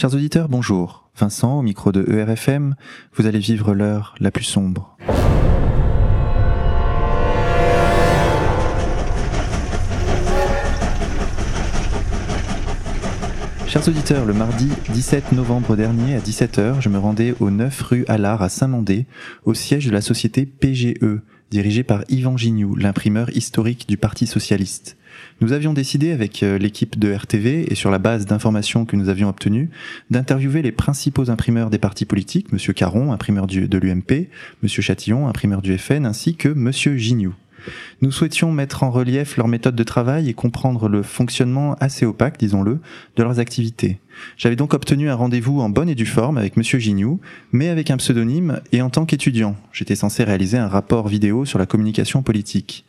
Chers auditeurs, bonjour. Vincent, au micro de ERFM, vous allez vivre l'heure la plus sombre. Chers auditeurs, le mardi 17 novembre dernier à 17h, je me rendais au 9 rue Allard à Saint-Mandé, au siège de la société PGE, dirigée par Yvan Gignoux, l'imprimeur historique du Parti socialiste. Nous avions décidé avec euh, l'équipe de RTV et sur la base d'informations que nous avions obtenues d'interviewer les principaux imprimeurs des partis politiques, Monsieur Caron, imprimeur de l'UMP, Monsieur Chatillon, imprimeur du FN, ainsi que Monsieur Gignoux. Nous souhaitions mettre en relief leur méthode de travail et comprendre le fonctionnement assez opaque, disons-le, de leurs activités. J'avais donc obtenu un rendez-vous en bonne et due forme avec Monsieur Gignoux, mais avec un pseudonyme et en tant qu'étudiant. J'étais censé réaliser un rapport vidéo sur la communication politique.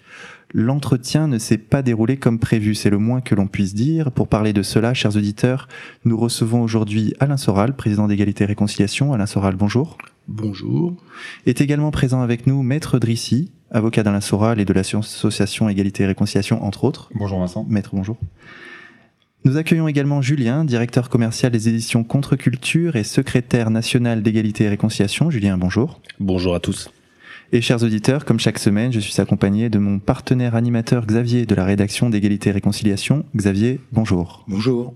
L'entretien ne s'est pas déroulé comme prévu, c'est le moins que l'on puisse dire. Pour parler de cela, chers auditeurs, nous recevons aujourd'hui Alain Soral, président d'égalité et réconciliation. Alain Soral, bonjour. Bonjour. Est également présent avec nous Maître Drissy, avocat d'Alain Soral et de l'association Égalité et Réconciliation, entre autres. Bonjour Vincent. Maître, bonjour. Nous accueillons également Julien, directeur commercial des éditions Contre-Culture et secrétaire national d'égalité et réconciliation. Julien, bonjour. Bonjour à tous. Et chers auditeurs, comme chaque semaine, je suis accompagné de mon partenaire animateur Xavier de la rédaction d'égalité et réconciliation. Xavier, bonjour. Bonjour.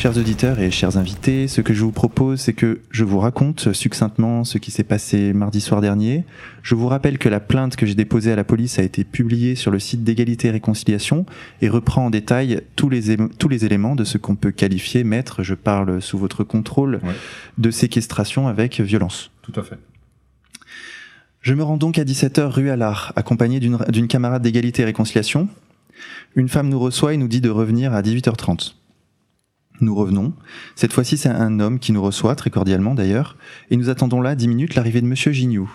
Chers auditeurs et chers invités, ce que je vous propose, c'est que je vous raconte succinctement ce qui s'est passé mardi soir dernier. Je vous rappelle que la plainte que j'ai déposée à la police a été publiée sur le site d'égalité et réconciliation et reprend en détail tous les, tous les éléments de ce qu'on peut qualifier, maître, je parle sous votre contrôle, de séquestration avec violence. Tout à fait. Je me rends donc à 17h rue Allard, accompagné d'une camarade d'égalité et réconciliation. Une femme nous reçoit et nous dit de revenir à 18h30. Nous revenons. Cette fois-ci, c'est un homme qui nous reçoit, très cordialement d'ailleurs, et nous attendons là dix minutes l'arrivée de Monsieur Gignoux.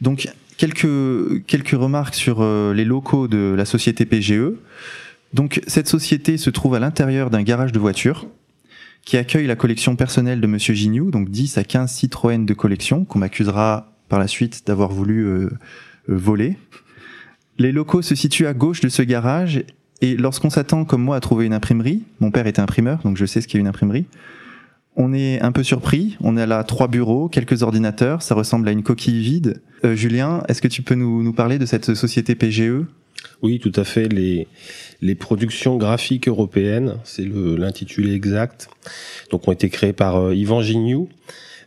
Donc, quelques, quelques remarques sur euh, les locaux de la société PGE. Donc, cette société se trouve à l'intérieur d'un garage de voitures qui accueille la collection personnelle de Monsieur Gignoux, donc 10 à 15 Citroën de collection, qu'on m'accusera par la suite d'avoir voulu euh, euh, voler. Les locaux se situent à gauche de ce garage et lorsqu'on s'attend, comme moi, à trouver une imprimerie, mon père était imprimeur, donc je sais ce qu'est une imprimerie, on est un peu surpris. On a là trois bureaux, quelques ordinateurs, ça ressemble à une coquille vide. Euh, Julien, est-ce que tu peux nous, nous, parler de cette société PGE Oui, tout à fait. Les, les productions graphiques européennes, c'est l'intitulé exact, donc ont été créées par euh, Yvan Gignoux.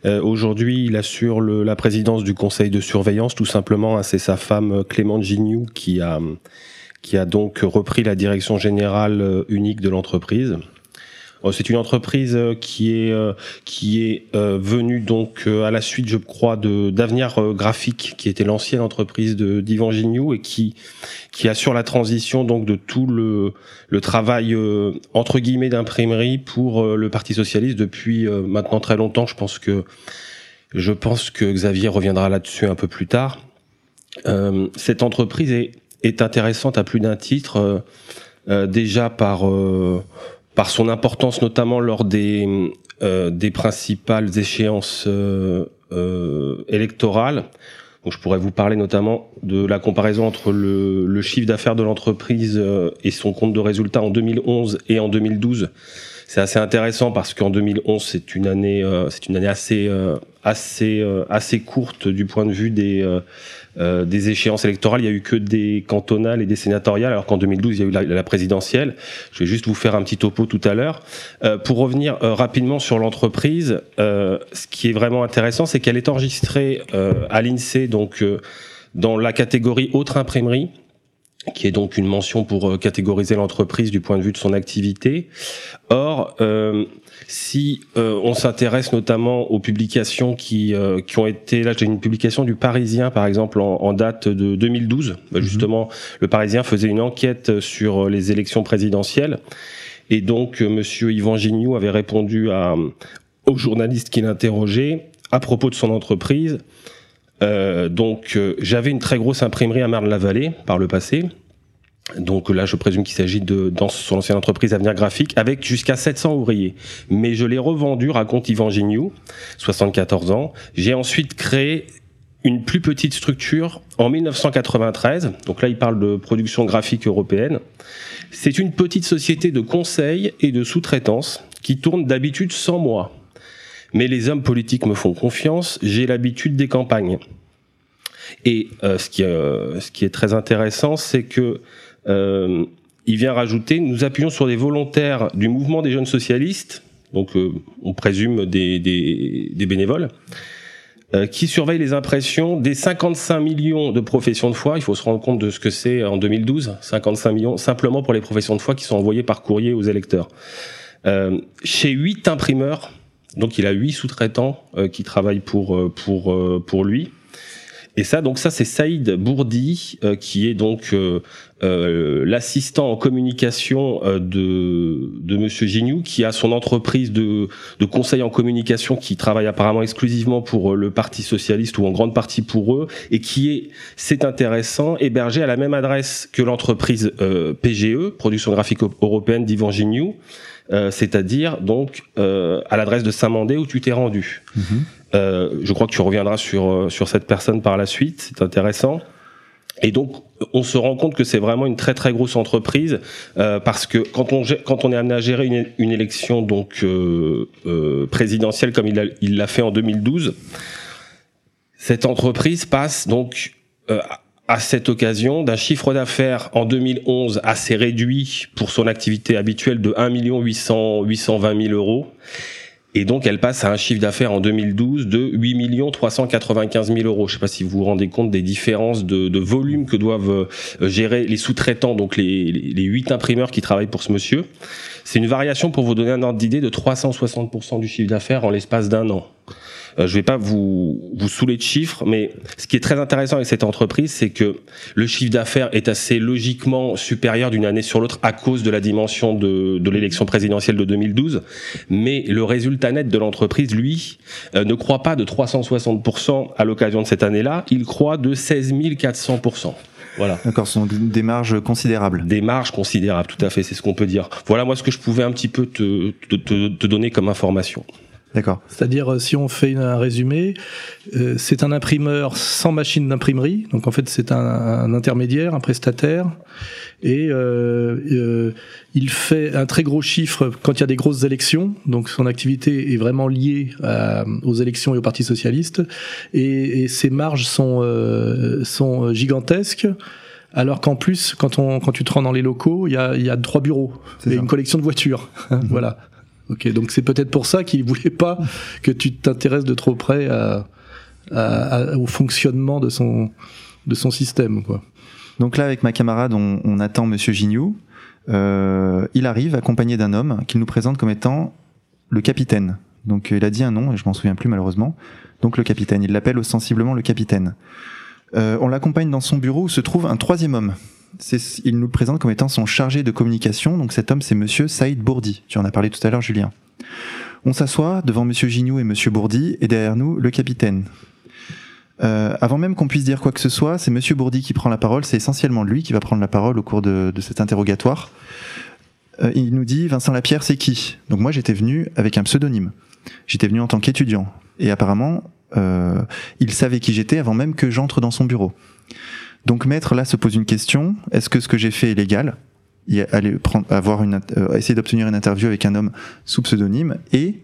Euh, Aujourd'hui, il assure le, la présidence du conseil de surveillance, tout simplement. Hein, c'est sa femme euh, Clément Gignoux qui a qui a donc repris la direction générale euh, unique de l'entreprise. Euh, c'est une entreprise euh, qui est qui est venue donc à la suite, je crois, de d'avenir graphique, qui était l'ancienne entreprise de d'Ivan Gignoux et qui qui assure la transition donc de tout le le travail entre guillemets d'imprimerie pour le Parti socialiste depuis maintenant très longtemps. Je pense que je pense que Xavier reviendra là-dessus un peu plus tard. cette entreprise est est intéressante à plus d'un titre, euh, euh, déjà par euh, par son importance notamment lors des des principales échéances électorales. Donc je pourrais vous parler notamment de la comparaison entre le, le chiffre d'affaires de l'entreprise et son compte de résultat en 2011 et en 2012. C'est assez intéressant parce qu'en 2011 c'est une année c'est une année assez assez assez courte du point de vue des euh, des échéances électorales, il y a eu que des cantonales et des sénatoriales, alors qu'en 2012, il y a eu la, présidentielle. Je vais juste vous faire un petit topo tout à l'heure. Euh, pour revenir euh, rapidement sur l'entreprise, ce qui est vraiment intéressant, c'est qu'elle est enregistrée à l'INSEE, donc dans la catégorie autre imprimerie qui est donc une mention pour catégoriser l'entreprise du point de vue de son activité. Or, si euh, on s'intéresse notamment aux publications qui, euh, qui ont été, là j'ai une publication du Parisien par exemple en, date de 2012, bah, mhm. justement le Parisien faisait une enquête sur les élections présidentielles et donc euh, Monsieur Yvan Gignoux avait répondu à, aux journalistes qui l'interrogeaient à propos de son entreprise. donc j'avais une très grosse imprimerie à Marne-la-Vallée par le passé donc là, je présume qu'il s'agit de dans son ancienne entreprise Avenir Graphique, avec jusqu'à 700 ouvriers. Mais je l'ai revendu, raconte Yvan Gignoux, 74 ans. J'ai ensuite créé une plus petite structure en 1993. Donc là, il parle de production graphique européenne. C'est une petite société de conseil et de sous-traitance qui tourne d'habitude sans moi. Mais les hommes politiques me font confiance, j'ai l'habitude des campagnes. Et euh, ce, qui, euh, ce qui est très intéressant, c'est que euh, il vient rajouter nous appuyons sur des volontaires du mouvement des jeunes socialistes, donc euh, on présume des, bénévoles, euh, qui surveillent les impressions des 55 millions de professions de foi. Il faut se rendre compte de ce que c'est en 2012, 55 millions simplement pour les professions de foi qui sont envoyées par courrier aux électeurs. Chez huit imprimeurs, donc il a huit sous-traitants qui travaillent pour lui. Et ça, donc ça, c'est Saïd Bourdi, euh, qui est donc euh, euh, l'assistant en communication de, de Monsieur Gignou, qui a son entreprise de, de conseil en communication, qui travaille apparemment exclusivement pour le Parti socialiste ou en grande partie pour eux, et qui est, c'est intéressant, hébergé à la même adresse que l'entreprise PGE, Production graphique européenne d'Yvan Gignou, c'est-à-dire donc à l'adresse de Saint-Mandé où tu t'es rendu. Mm-hmm. Euh, je crois que tu reviendras sur, euh, sur cette personne par la suite, c'est intéressant. Et donc, on se rend compte que c'est vraiment une très très grosse entreprise euh, parce que quand on quand on est amené à gérer une, une élection donc euh, euh, présidentielle comme il l'a fait en 2012, cette entreprise passe donc euh, à cette occasion d'un chiffre d'affaires en 2011 assez réduit pour son activité habituelle de 1 800 820 000 euros et donc, elle passe à un chiffre d'affaires en 2012 de 8 395 000 euros. Je ne sais pas si vous vous rendez compte des différences de, volume que doivent euh, gérer les sous-traitants, donc les, les, 8 imprimeurs qui travaillent pour ce monsieur. C'est une variation, pour vous donner un ordre d'idée, de 360% du chiffre d'affaires en l'espace d'un an. Euh, je ne vais pas vous, vous saouler de chiffres, mais ce qui est très intéressant avec cette entreprise, c'est que le chiffre d'affaires est assez logiquement supérieur d'une année sur l'autre à cause de la dimension de, de l'élection présidentielle de 2012. Mais le résultat net de l'entreprise, lui, euh, ne croit pas de 360% à l'occasion de cette année-là, il croit de 16 400%. Voilà. D'accord, ce sont des marges considérables. Des marges considérables, tout à fait, c'est ce qu'on peut dire. Voilà moi ce que je pouvais un petit peu te, te, te, te donner comme information. D'accord. C'est-à-dire, euh, si on fait un résumé, euh, c'est un imprimeur sans machine d'imprimerie. Donc, en fait, c'est un, intermédiaire, un prestataire. Et euh, il fait un très gros chiffre quand il y a des grosses élections. Donc, son activité est vraiment liée aux élections et au Parti socialiste. Et, et ses marges sont, sont gigantesques. Alors qu'en plus, quand, on, quand tu te rends dans les locaux, il y a, y a trois bureaux et une collection de voitures. voilà. Donc c'est peut-être pour ça qu'il voulait pas que tu t'intéresses de trop près au fonctionnement de son, système, quoi. Donc là, avec ma camarade, on, attend Monsieur Gignou. Euh, il arrive accompagné d'un homme qu'il nous présente comme étant le capitaine. Donc il a dit un nom, et je m'en souviens plus malheureusement. Donc le capitaine, il l'appelle ostensiblement le capitaine. Euh, on l'accompagne dans son bureau où se trouve un troisième homme il nous le présente comme étant son chargé de communication. Donc cet homme, c'est Monsieur Saïd Bourdi. Tu en as parlé tout à l'heure, Julien. On s'assoit devant Monsieur Gignou et Monsieur Bourdi, et derrière nous, le capitaine. Euh, avant même qu'on puisse dire quoi que ce soit, c'est Monsieur Bourdi qui prend la parole. C'est essentiellement lui qui va prendre la parole au cours de, cet interrogatoire. Euh, il nous dit Vincent Lapierre, c'est qui? Donc moi, j'étais venu avec un pseudonyme. J'étais venu en tant qu'étudiant. Et apparemment, euh, il savait qui j'étais avant même que j'entre dans son bureau. Donc maître là se pose une question. Est-ce que ce que j'ai fait est légal? Aller prendre, avoir une, euh, essayer d'obtenir une interview avec un homme sous pseudonyme. Et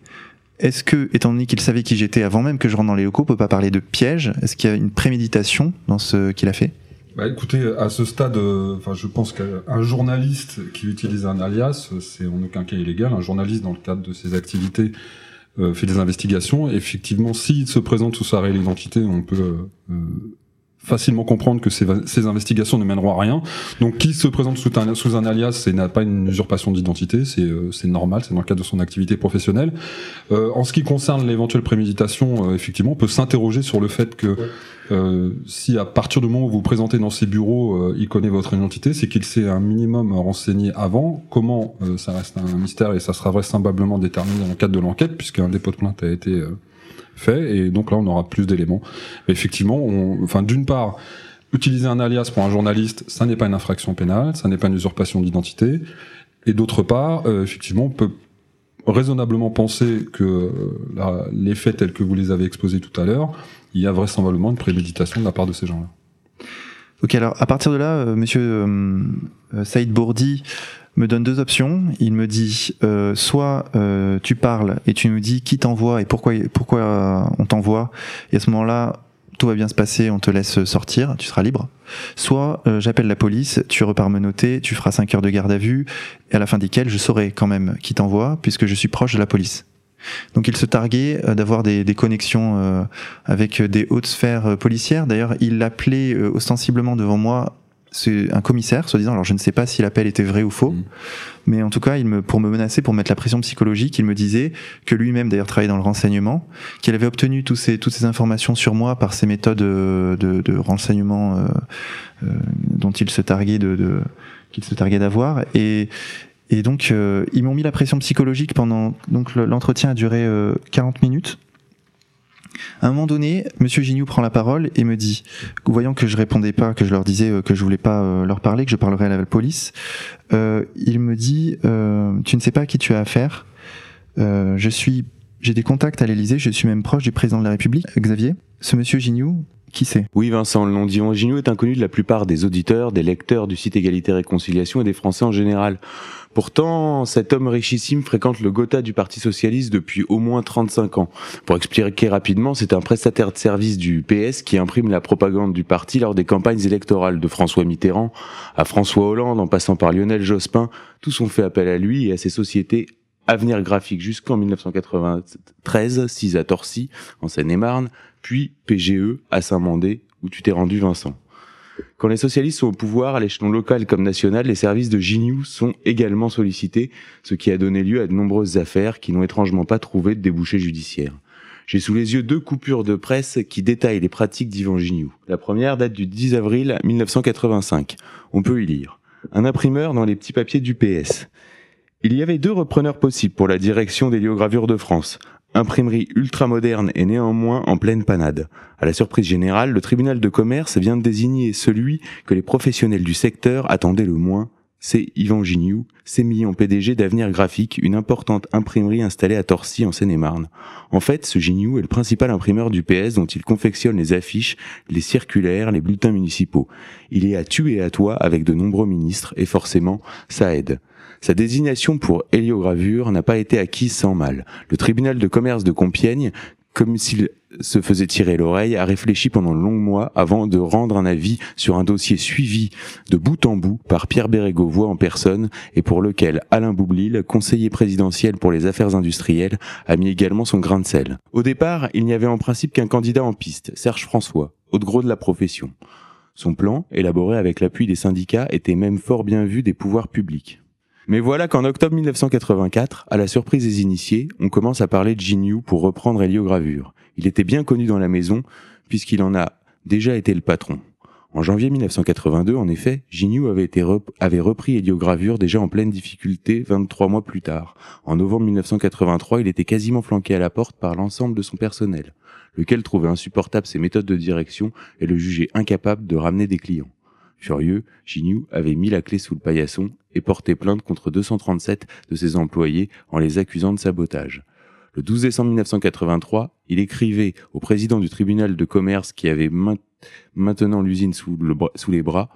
est-ce que, étant donné qu'il savait qui j'étais avant même que je rentre dans les locaux, on peut pas parler de piège? Est-ce qu'il y a une préméditation dans ce qu'il a fait? Bah écoutez, à ce stade, euh, je pense qu'un journaliste qui utilise un alias, c'est en aucun cas illégal. Un journaliste, dans le cadre de ses activités, euh, fait des investigations. Effectivement, s'il se présente sous sa réelle identité, on peut facilement comprendre que ces, ces, investigations ne mèneront à rien. Donc, qui se présente sous un, sous un alias, c'est n'a pas une usurpation d'identité, c'est euh, normal, c'est dans le cadre de son activité professionnelle. Euh, en ce qui concerne l'éventuelle préméditation, euh, effectivement, on peut s'interroger sur le fait que euh, si à partir du moment où vous vous présentez dans ses bureaux, euh, il connaît votre identité, c'est qu'il s'est un minimum renseigné avant. Comment, ça reste un mystère et ça sera vraisemblablement déterminé dans le cadre de l'enquête, puisqu'un dépôt de plainte a été fait, et donc là on aura plus d'éléments. Effectivement, on, enfin d'une part, utiliser un alias pour un journaliste, ça n'est pas une infraction pénale, ça n'est pas une usurpation d'identité, et d'autre part, euh, effectivement, on peut raisonnablement penser que les faits tels que vous les avez exposés tout à l'heure, il y a vraisemblablement une préméditation de la part de ces gens-là. Ok, alors à partir de là, euh, monsieur euh, euh, Saïd Bourdi me donne deux options. Il me dit soit tu parles et tu nous dis qui t'envoie et pourquoi, pourquoi on t'envoie, et à ce moment-là, tout va bien se passer, on te laisse sortir, tu seras libre. Soit j'appelle la police, tu repars me noter, tu feras 5 heures de garde à vue, et à la fin desquelles je saurai quand même qui t'envoie, puisque je suis proche de la police. Donc il se targuait euh, d'avoir des, connexions euh, avec des hautes sphères euh, policières. D'ailleurs, il l'appelait ostensiblement devant moi c'est un commissaire, soi-disant. Alors, je ne sais pas si l'appel était vrai ou faux, mm. mais en tout cas, il me, pour me menacer, pour mettre la pression psychologique, il me disait que lui-même, d'ailleurs, travaillait dans le renseignement, qu'il avait obtenu tous ces, toutes ces informations sur moi par ces méthodes de, de, renseignement dont il se targuait de, qu'il se targuait d'avoir, et et donc, euh, ils m'ont mis la pression psychologique pendant. Donc, l'entretien a duré 40 euh, minutes. À un moment donné, Monsieur Gignoux prend la parole et me dit, voyant que je répondais pas, que je leur disais euh, que je voulais pas leur parler, que je parlerais à la police, il me dit, tu ne sais pas qui tu as affaire. je suis, j'ai des contacts à l'Élysée, je suis même proche du président de la République, Xavier. Ce Monsieur Gignoux, Oui, Vincent, le nom d'Yvan est inconnu de la plupart des auditeurs, des lecteurs du site Égalité Réconciliation et des Français en général. Pourtant, cet homme richissime fréquente le Gotha du Parti Socialiste depuis au moins 35 ans. Pour expliquer rapidement, c'est un prestataire de service du PS qui imprime la propagande du parti lors des campagnes électorales de François Mitterrand à François Hollande en passant par Lionel Jospin. Tous ont fait appel à lui et à ses sociétés Avenir Graphique jusqu'en 1993, 6 à Torcy, en Seine-et-Marne, puis PGE à Saint-Mandé, où tu t'es rendu Vincent. Quand les socialistes sont au pouvoir, à l'échelon local comme national, les services de Gignoux sont également sollicités, ce qui a donné lieu à de nombreuses affaires qui n'ont étrangement pas trouvé de débouché judiciaire. J'ai sous les yeux deux coupures de presse qui détaillent les pratiques d'Yvan Gignoux. La première date du 10 avril 1985. On peut y lire. Un imprimeur dans les petits papiers du PS. Il y avait deux repreneurs possibles pour la direction des liogravures de France imprimerie ultramoderne et néanmoins en pleine panade. À la surprise générale, le tribunal de commerce vient de désigner celui que les professionnels du secteur attendaient le moins. C'est Yvan Gignoux, sémillant PDG d'Avenir Graphique, une importante imprimerie installée à Torcy en Seine-et-Marne. En fait, ce Gignoux est le principal imprimeur du PS dont il confectionne les affiches, les circulaires, les bulletins municipaux. Il est à tuer à toi avec de nombreux ministres et forcément, ça aide. Sa désignation pour héliogravure n'a pas été acquise sans mal. Le tribunal de commerce de Compiègne, comme s'il se faisait tirer l'oreille, a réfléchi pendant longs mois avant de rendre un avis sur un dossier suivi de bout en bout par Pierre Bérégovoy en personne et pour lequel Alain Boublil, conseiller présidentiel pour les affaires industrielles, a mis également son grain de sel. Au départ, il n'y avait en principe qu'un candidat en piste, Serge François, haut de gros de la profession. Son plan, élaboré avec l'appui des syndicats, était même fort bien vu des pouvoirs publics. Mais voilà qu'en octobre 1984, à la surprise des initiés, on commence à parler de Gignoux pour reprendre héliogravure. Il était bien connu dans la maison, puisqu'il en a déjà été le patron. En janvier 1982, en effet, Gignoux avait, été avait repris héliogravure déjà en pleine difficulté 23 mois plus tard. En novembre 1983, il était quasiment flanqué à la porte par l'ensemble de son personnel, lequel trouvait insupportable ses méthodes de direction et le jugeait incapable de ramener des clients. Furieux, Gignoux avait mis la clé sous le paillasson et porté plainte contre 237 de ses employés en les accusant de sabotage. Le 12 décembre 1983, il écrivait au président du tribunal de commerce qui avait maintenant l'usine sous, les bras,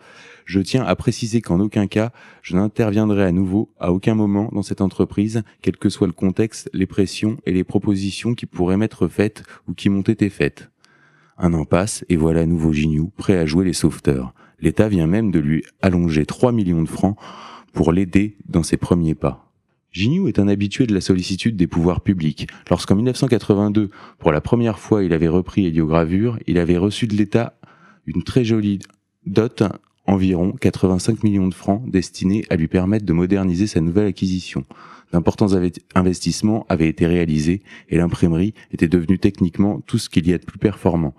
je tiens à préciser qu'en aucun cas je n'interviendrai à nouveau à aucun moment dans cette entreprise, quel que soit le contexte, les pressions et les propositions qui pourraient m'être faites ou qui m'ont été faites. Un an passe et voilà à nouveau Gignoux prêt à jouer les sauveteurs. L'État vient même de lui allonger 3 millions de francs pour l'aider dans ses premiers pas. Gignoux est un habitué de la sollicitude des pouvoirs publics. Lorsqu'en 1982, pour la première fois, il avait repris héliogravure, il avait reçu de l'État une très jolie dot, environ 85 millions de francs, destinés à lui permettre de moderniser sa nouvelle acquisition. D'importants investissements avaient été réalisés et l'imprimerie était devenue techniquement tout ce qu'il y a de plus performant.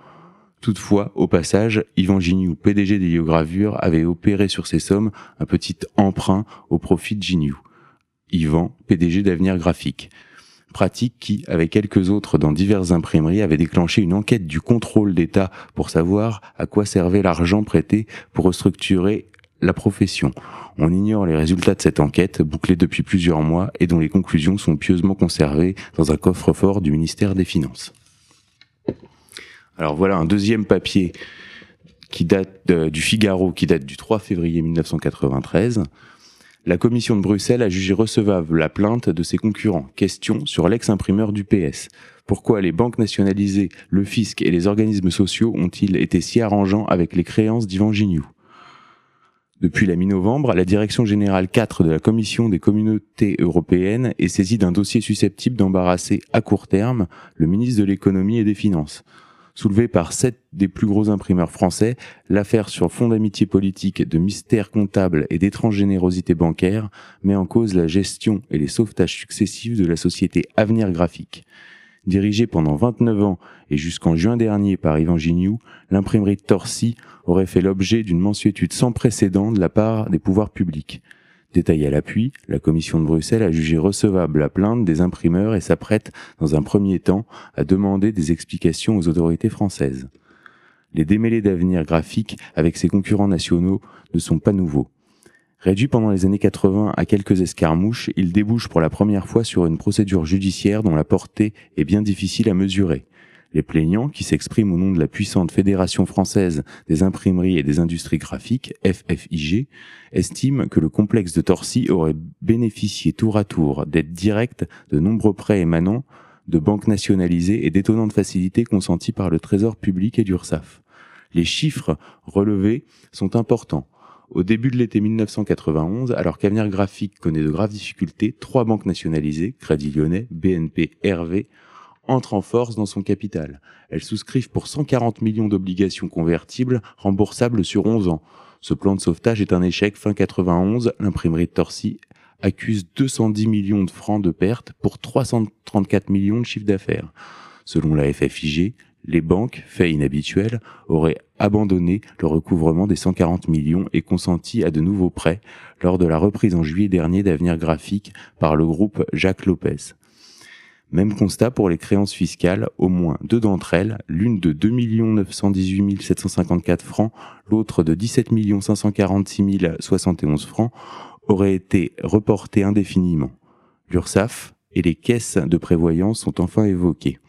Toutefois, au passage, Yvan Gignoux, PDG d'Héliogravure, avait opéré sur ces sommes un petit emprunt au profit de Gignoux. Yvan, PDG d'Avenir Graphique. Pratique qui, avec quelques autres dans diverses imprimeries, avait déclenché une enquête du contrôle d'État pour savoir à quoi servait l'argent prêté pour restructurer la profession. On ignore les résultats de cette enquête, bouclée depuis plusieurs mois et dont les conclusions sont pieusement conservées dans un coffre-fort du ministère des Finances. Alors voilà un deuxième papier qui date du Figaro, qui date du 3 février 1993. La commission de Bruxelles a jugé recevable la plainte de ses concurrents. Question sur l'ex-imprimeur du PS. Pourquoi les banques nationalisées, le fisc et les organismes sociaux ont-ils été si arrangeants avec les créances d'Ivan Gignoux? Depuis la mi-novembre, la direction générale 4 de la Commission des communautés européennes est saisie d'un dossier susceptible d'embarrasser à court terme le ministre de l'économie et des finances. Soulevée par sept des plus gros imprimeurs français, l'affaire sur fond d'amitié politique, de mystère comptable et d'étrange générosité bancaire met en cause la gestion et les sauvetages successifs de la société Avenir Graphique. Dirigée pendant 29 ans et jusqu'en juin dernier par Yvan Gignoux, l'imprimerie Torcy aurait fait l'objet d'une mensuétude sans précédent de la part des pouvoirs publics. Détail à l'appui, la commission de Bruxelles a jugé recevable la plainte des imprimeurs et s'apprête, dans un premier temps, à demander des explications aux autorités françaises. Les démêlés d'avenir graphique avec ses concurrents nationaux ne sont pas nouveaux. Réduit pendant les années 80 à quelques escarmouches, il débouche pour la première fois sur une procédure judiciaire dont la portée est bien difficile à mesurer. Les plaignants, qui s'expriment au nom de la puissante Fédération française des imprimeries et des industries graphiques, FFIG, estiment que le complexe de Torcy aurait bénéficié tour à tour d'aides directes de nombreux prêts émanant de banques nationalisées et d'étonnantes facilités consenties par le Trésor public et d'URSAF. Les chiffres relevés sont importants. Au début de l'été 1991, alors qu'Avenir Graphique connaît de graves difficultés, trois banques nationalisées, Crédit Lyonnais, BNP, RV, entrent en force dans son capital. Elles souscrivent pour 140 millions d'obligations convertibles remboursables sur 11 ans. Ce plan de sauvetage est un échec. Fin 91, l'imprimerie de Torcy accuse 210 millions de francs de pertes pour 334 millions de chiffre d'affaires. Selon la FFIG, les banques, fait inhabituel, auraient abandonné le recouvrement des 140 millions et consenti à de nouveaux prêts lors de la reprise en juillet dernier d'Avenir Graphique par le groupe Jacques Lopez. Même constat pour les créances fiscales, au moins deux d'entre elles, l'une de 2 918 754 francs, l'autre de 17 546 071 francs, auraient été reportées indéfiniment. L'URSSAF et les caisses de prévoyance sont enfin évoquées.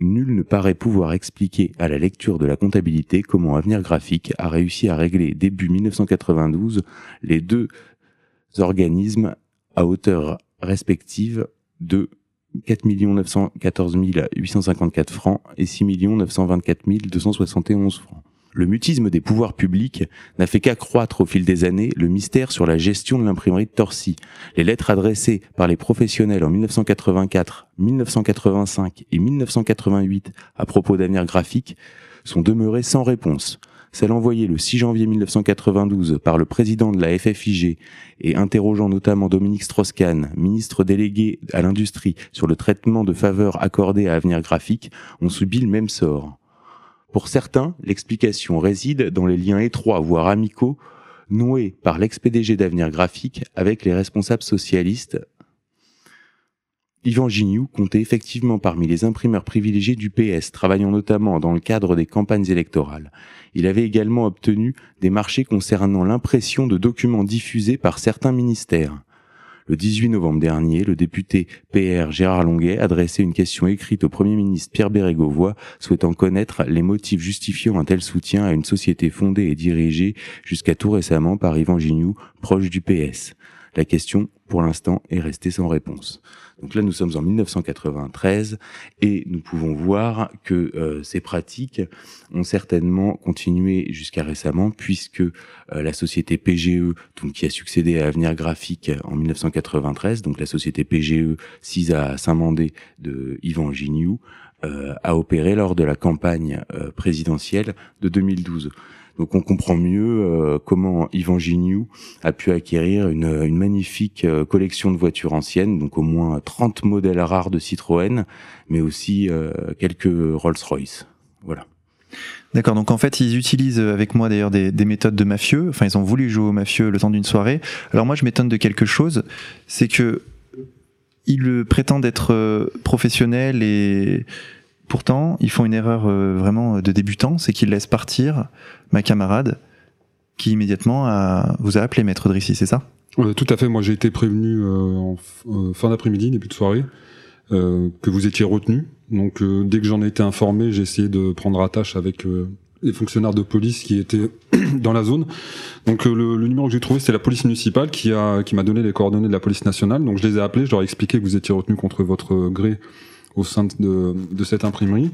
Nul ne paraît pouvoir expliquer à la lecture de la comptabilité comment Avenir Graphique a réussi à régler début 1992 les deux organismes à hauteur respective de 4 914 854 francs et 6 924 271 francs. Le mutisme des pouvoirs publics n'a fait qu'accroître au fil des années le mystère sur la gestion de l'imprimerie de Torcy. Les lettres adressées par les professionnels en 1984, 1985 et 1988 à propos d'avenir graphique sont demeurées sans réponse celle envoyée le 6 janvier 1992 par le président de la FFIG et interrogeant notamment Dominique Strauss-Kahn, ministre délégué à l'industrie, sur le traitement de faveurs accordées à Avenir Graphique, ont subi le même sort. Pour certains, l'explication réside dans les liens étroits, voire amicaux, noués par l'ex-PDG d'Avenir Graphique avec les responsables socialistes Yvan Gignoux comptait effectivement parmi les imprimeurs privilégiés du PS, travaillant notamment dans le cadre des campagnes électorales. Il avait également obtenu des marchés concernant l'impression de documents diffusés par certains ministères. Le 18 novembre dernier, le député PR Gérard Longuet adressait une question écrite au Premier ministre Pierre Bérégovoy, souhaitant connaître les motifs justifiant un tel soutien à une société fondée et dirigée jusqu'à tout récemment par Yvan Gignoux, proche du PS. La question, pour l'instant, est restée sans réponse. Donc là, nous sommes en 1993 et nous pouvons voir que euh, ces pratiques ont certainement continué jusqu'à récemment, puisque euh, la société PGE, donc qui a succédé à Avenir Graphique en 1993, donc la société PGE sise à Saint-Mandé de Yvan Gignoux, euh, a opéré lors de la campagne présidentielle de 2012. Donc on comprend mieux euh, comment Yvan Gignoux a pu acquérir une, magnifique euh, collection de voitures anciennes, donc au moins 30 modèles rares de Citroën, mais aussi euh, quelques Rolls-Royce. Voilà. D'accord, donc en fait ils utilisent avec moi d'ailleurs des, des, méthodes de mafieux, enfin ils ont voulu jouer au mafieux le temps d'une soirée. Alors moi je m'étonne de quelque chose, c'est que ils prétendent être professionnels et Pourtant, ils font une erreur euh, vraiment de débutant, c'est qu'ils laissent partir ma camarade qui immédiatement a, vous a appelé, maître Drissy, c'est ça? Euh, tout à fait. Moi, j'ai été prévenu euh, en euh, fin d'après-midi, début de soirée, euh, que vous étiez retenu. Donc, euh, dès que j'en ai été informé, j'ai essayé de prendre attache avec euh, les fonctionnaires de police qui étaient dans la zone. Donc, euh, le, le numéro que j'ai trouvé, c'est la police municipale qui qui m'a donné les coordonnées de la police nationale. Donc, je les ai appelés, je leur ai expliqué que vous étiez retenu contre votre gré au sein de, de cette imprimerie.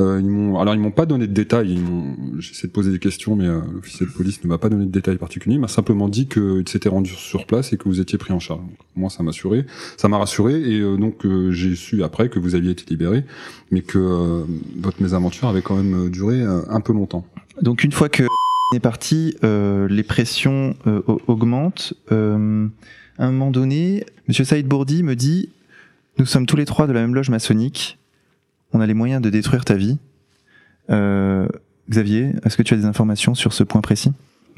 Euh, ils m'ont, alors ils m'ont pas donné de détails. Ils m'ont, j'ai essayé de poser des questions, mais euh, l'officier de police ne m'a pas donné de détails particuliers. Il m'a simplement dit qu'il s'était rendu sur place et que vous étiez pris en charge. Moi, ça m'a assuré, ça m'a rassuré, et euh, donc euh, j'ai su après que vous aviez été libéré, mais que votre mésaventure avait quand même duré un peu longtemps. Donc une fois que est parti, les pressions au- augmentent. À un moment donné, Monsieur Saïd Bourdi me dit Nous sommes tous les trois de la même loge maçonnique. On a les moyens de détruire ta vie. Euh, Xavier, est-ce que tu as des informations sur ce point précis?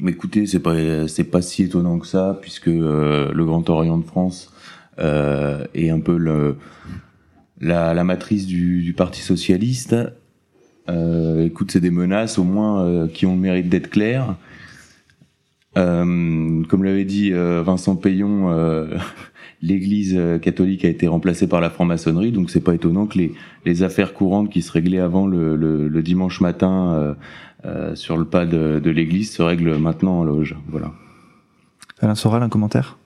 Écoutez, c'est pas c'est pas si étonnant que ça, puisque euh, le Grand Orient de France euh, est un peu le, la, la matrice du, du Parti socialiste. Euh, écoute, c'est des menaces au moins euh, qui ont le mérite d'être claires. Comme l'avait dit Vincent Payon, l'Église euh, catholique a été remplacée par la franc-maçonnerie, donc c'est pas étonnant que les, les affaires courantes qui se réglaient avant le, le, dimanche matin euh, euh, sur le pas de, de l'église se règle maintenant en loge. Voilà. Alain Soral, un commentaire?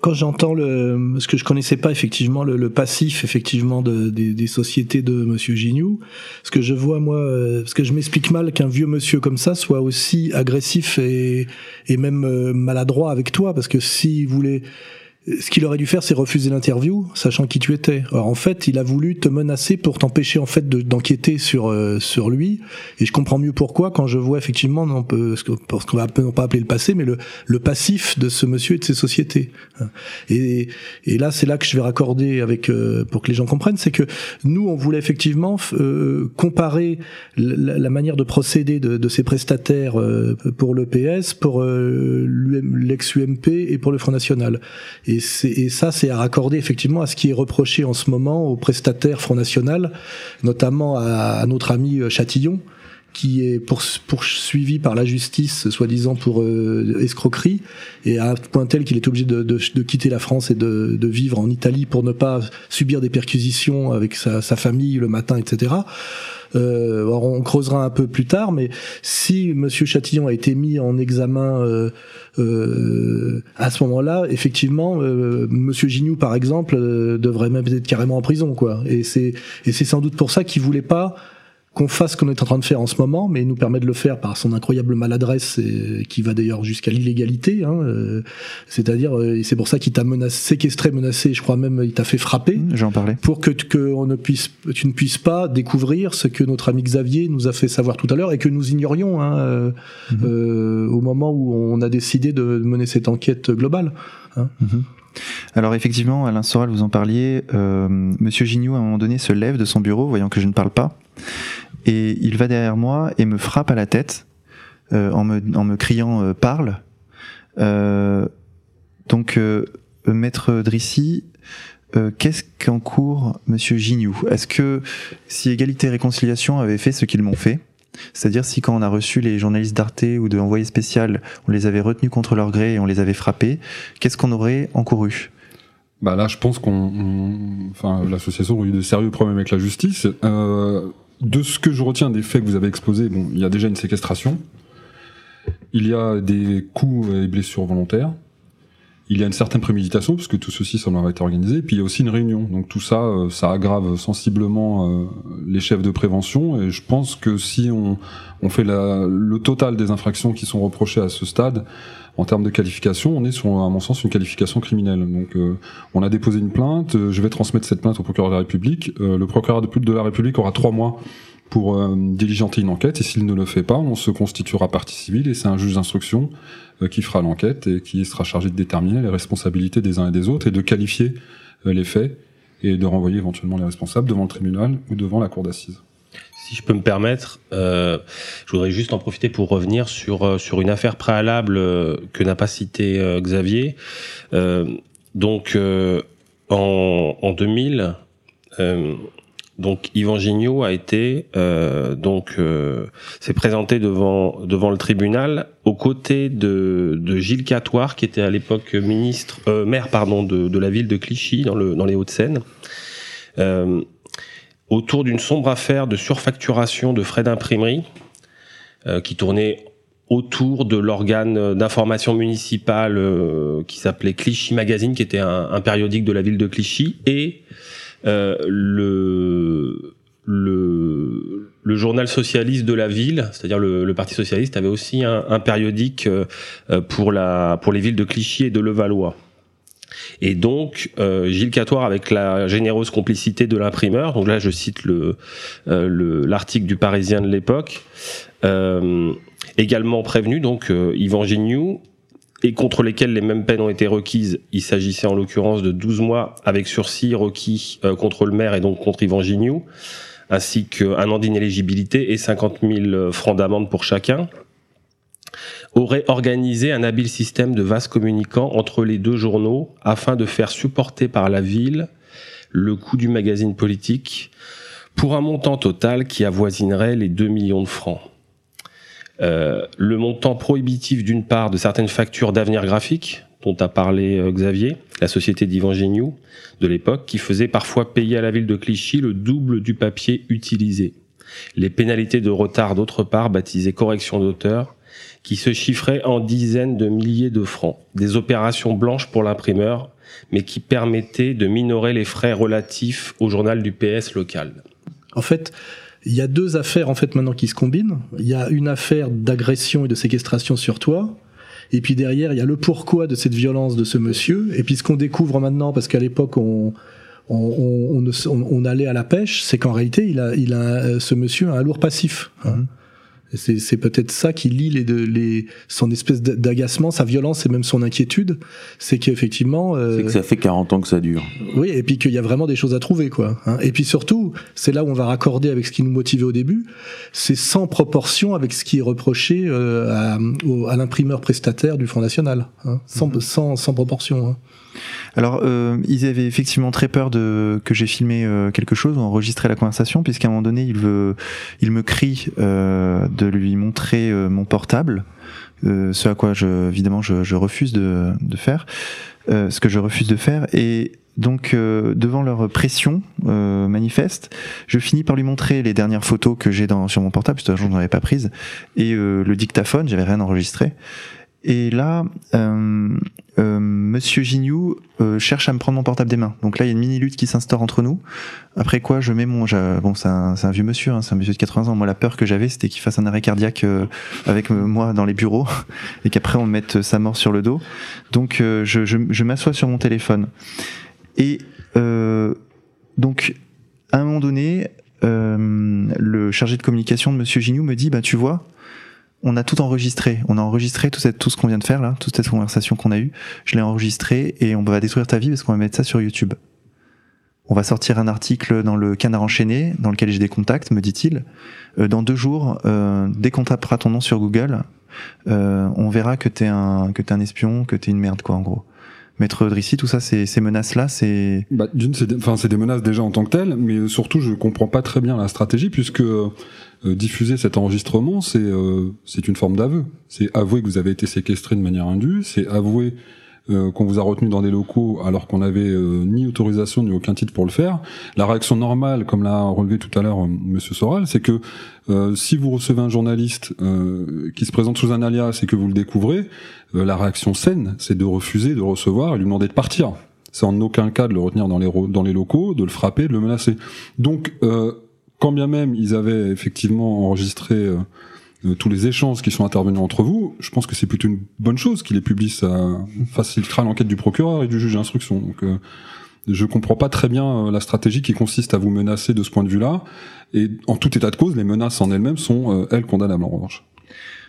Quand j'entends le, parce que je connaissais pas effectivement le, le passif effectivement de, des, des sociétés de Monsieur Gignoux, ce que je vois moi, euh, parce que je m'explique mal qu'un vieux monsieur comme ça soit aussi agressif et, et même euh, maladroit avec toi, parce que s'il voulait, ce qu'il aurait dû faire, c'est refuser l'interview, sachant qui tu étais. Alors en fait, il a voulu te menacer pour t'empêcher en fait de- d'enquêter sur euh, sur lui. Et je comprends mieux pourquoi quand je vois effectivement, on peut, ce qu'on va non pas appeler le passé, mais le, le passif de ce monsieur et de ses sociétés. Et, et là, c'est là que je vais raccorder avec euh, pour que les gens comprennent, c'est que nous, on voulait effectivement euh, comparer la, la manière de procéder de, de ces prestataires euh, pour le PS, pour euh, l'ex-UMP et pour le Front National. Et ça, c'est à raccorder effectivement à ce qui est reproché en ce moment aux prestataires Front National, notamment à, à notre ami euh, Chatillon qui est pour- poursuivi par la justice, soi-disant pour euh, escroquerie, et à un point tel qu'il est obligé de, de- de quitter la France et de, de vivre en Italie pour ne pas subir des perquisitions avec sa, sa famille le matin, etc. Euh, on creusera un peu plus tard, mais si Monsieur Chatillon a été mis en examen euh, euh, à ce moment-là, effectivement, Monsieur Gignoux, par exemple, euh, devrait même être carrément en prison, quoi. Et c'est et c'est sans doute pour ça qu'il voulait pas qu'on fasse ce qu'on est en train de faire en ce moment, mais il nous permet de le faire par son incroyable maladresse, et, qui va d'ailleurs jusqu'à l'illégalité. Hein, euh, C'est-à-dire, euh, et c'est pour ça qu'il t'a menacé, séquestré, menacé, je crois même, il t'a fait frapper J'en parlais. pour que, que on ne puisse, tu ne puisses pas découvrir ce que notre ami Xavier nous a fait savoir tout à l'heure et que nous ignorions hein, euh, euh, au moment où on a décidé de mener cette enquête globale. Alors effectivement, Alain Soral, vous en parliez, euh, Monsieur Gignoux, à un moment donné, se lève de son bureau, voyant que je ne parle pas, et il va derrière moi et me frappe à la tête euh, en, me, criant euh, Parle !». Euh, donc, Maître Drissy, euh, qu'est-ce qu'encourt Monsieur Gignoux? Est-ce que si Égalité et Réconciliation avait fait ce qu'ils m'ont fait, c'est-à-dire si quand on a reçu les journalistes d'Arte ou de Envoyé spécial, on les avait retenus contre leur gré et on les avait frappés, qu'est-ce qu'on aurait encouru? Bah là, je pense qu'on, on- enfin, l'association a eu de sérieux problèmes avec la justice. De ce que je retiens des faits que vous avez exposés, bon, il y a déjà une séquestration. Il y a des coups et blessures volontaires. Il y a une certaine préméditation, puisque tout ceci semble avoir été organisé. Puis il y a aussi une réunion. Donc tout ça, euh, ça aggrave sensiblement euh, les chefs de prévention. Et je pense que si on, on fait la- le total des infractions qui sont reprochées à ce stade, en termes de qualification, on est sur, à mon sens, une qualification criminelle. Donc euh, on a déposé une plainte, euh, je vais transmettre cette plainte au procureur de la République. Euh, le procureur de la République aura trois mois pour euh, diligenter une enquête, et s'il ne le fait pas, on se constituera partie civile, et c'est un juge d'instruction euh, qui fera l'enquête et qui sera chargé de déterminer les responsabilités des uns et des autres, et de qualifier euh, les faits, et de renvoyer éventuellement les responsables devant le tribunal ou devant la cour d'assises. Si je peux me permettre, euh, je voudrais juste en profiter pour revenir sur, euh, sur une affaire préalable euh, que n'a pas cité euh, Xavier. Donc, en, en 2000, euh, donc Yvan Gignot a été euh, donc euh, s'est présenté devant devant le tribunal aux côtés de, de Gilles Catoire qui était à l'époque ministre euh, maire pardon de, de la ville de Clichy dans le dans les Hauts-de-Seine. Autour d'une sombre affaire de surfacturation de frais d'imprimerie qui tournait autour de l'organe d'information municipale qui s'appelait Clichy Magazine, qui était un, un, périodique de la ville de Clichy, et le, le, le journal socialiste de la ville, c'est-à-dire le, le, Parti socialiste, avait aussi un, périodique euh, pour, la, pour les villes de Clichy et de Levallois. Et donc, euh, Gilles Catoire, avec la généreuse complicité de l'imprimeur, donc là je cite le l'article du Parisien de l'époque, euh, également prévenu, donc euh, Yvan Gignoux, et contre lesquels les mêmes peines ont été requises. Il s'agissait en l'occurrence de 12 mois avec sursis requis euh, contre le maire et donc contre Yvan Gignoux, ainsi qu'un an d'inéligibilité et 50 000 francs d'amende pour chacun aurait organisé un habile système de vases communicants entre les deux journaux afin de faire supporter par la ville le coût du magazine politique pour un montant total qui avoisinerait les 2 millions de francs. Euh, le montant prohibitif d'une part de certaines factures d'avenir graphique dont a parlé euh, Xavier, la société d'Yvan Gignoux de l'époque, qui faisait parfois payer à la ville de Clichy le double du papier utilisé. Les pénalités de retard d'autre part, baptisées correction d'auteur, qui se chiffraient en dizaines de milliers de francs. Des opérations blanches pour l'imprimeur, mais qui permettaient de minorer les frais relatifs au journal du PS local. En fait, il y a deux affaires en fait maintenant qui se combinent. Il y a une affaire d'agression et de séquestration sur toi. Et puis derrière, il y a le pourquoi de cette violence de ce monsieur. Et puis ce qu'on découvre maintenant, parce qu'à l'époque on on, on, on, allait à la pêche, c'est qu'en réalité, il a, il a, ce monsieur a un lourd passif. Hein. C'est peut-être ça qui lie les, deux, les son espèce d'agacement, sa violence et même son inquiétude. C'est qu'effectivement. Euh, c'est que ça fait 40 ans que ça dure. Oui, et puis qu'il y a vraiment des choses à trouver, quoi. Hein. Et puis surtout, c'est là où on va raccorder avec ce qui nous motivait au début. C'est sans proportion avec ce qui est reproché euh, à, à l'imprimeur prestataire du Front National. Hein. Sans, mmh. sans, sans, proportion. Hein. Alors, euh, ils avaient effectivement très peur de que j'ai filmé euh, quelque chose ou enregistré la conversation, puisqu'à un moment donné, il me crie euh, de lui montrer mon portable, ce à quoi évidemment, je, refuse de, faire, ce que je refuse de faire, et donc, devant leur pression manifeste, je finis par lui montrer les dernières photos que j'ai sur mon portable, parce que je n'en avais pas prise, et le dictaphone, j'avais rien enregistré. Et là, euh, euh, Monsieur Gignoux euh, cherche à me prendre mon portable des mains. Donc là, il y a une mini lutte qui s'instaure entre nous. Après quoi, je mets mon, bon, c'est un, un, vieux monsieur, hein, c'est un monsieur de 80 ans. Moi, la peur que j'avais, c'était qu'il fasse un arrêt cardiaque euh, avec moi dans les bureaux et qu'après on me mette sa mort sur le dos. Donc, euh, je, je, je m'assois sur mon téléphone. Et euh, donc, à un moment donné, le chargé de communication de Monsieur Gignoux me dit, bah tu vois on a tout enregistré. On a enregistré tout, ce qu'on vient de faire là, toute cette conversation qu'on a eue. Je l'ai enregistré et on va détruire ta vie parce qu'on va mettre ça sur YouTube. On va sortir un article dans le Canard enchaîné, dans lequel j'ai des contacts, me dit-il. Euh, dans deux jours, euh, dès qu'on tapera ton nom sur Google, euh, on verra que t'es un un espion, que t'es une merde quoi en gros. Maître Drissi, tout ça, ces, ces menaces-là, c'est. Bah, d'une, c'est, c'est des menaces déjà en tant que telles, mais surtout, je comprends pas très bien la stratégie puisque euh, diffuser cet enregistrement, c'est euh, une forme d'aveu. C'est avouer que vous avez été séquestré de manière indue, c'est avouer euh, qu'on vous a retenu dans des locaux alors qu'on n'avait ni autorisation ni aucun titre pour le faire. La réaction normale, comme l'a relevé tout à l'heure Monsieur Soral, c'est que si vous recevez un journaliste qui se présente sous un alias et que vous le découvrez, la réaction saine, c'est de refuser de recevoir et lui demander de partir. C'est en aucun cas de le retenir dans les, dans les locaux, de le frapper, de le menacer. Donc, euh, quand bien même ils avaient effectivement enregistré euh, tous les échanges qui sont intervenus entre vous, je pense que c'est plutôt une bonne chose qu'il les publie. Ça facilitera l'enquête du procureur et du juge d'instruction. Donc, euh, je comprends pas très bien la stratégie qui consiste à vous menacer de ce point de vue-là. Et en tout état de cause, les menaces en elles-mêmes sont, elles, condamnables en revanche.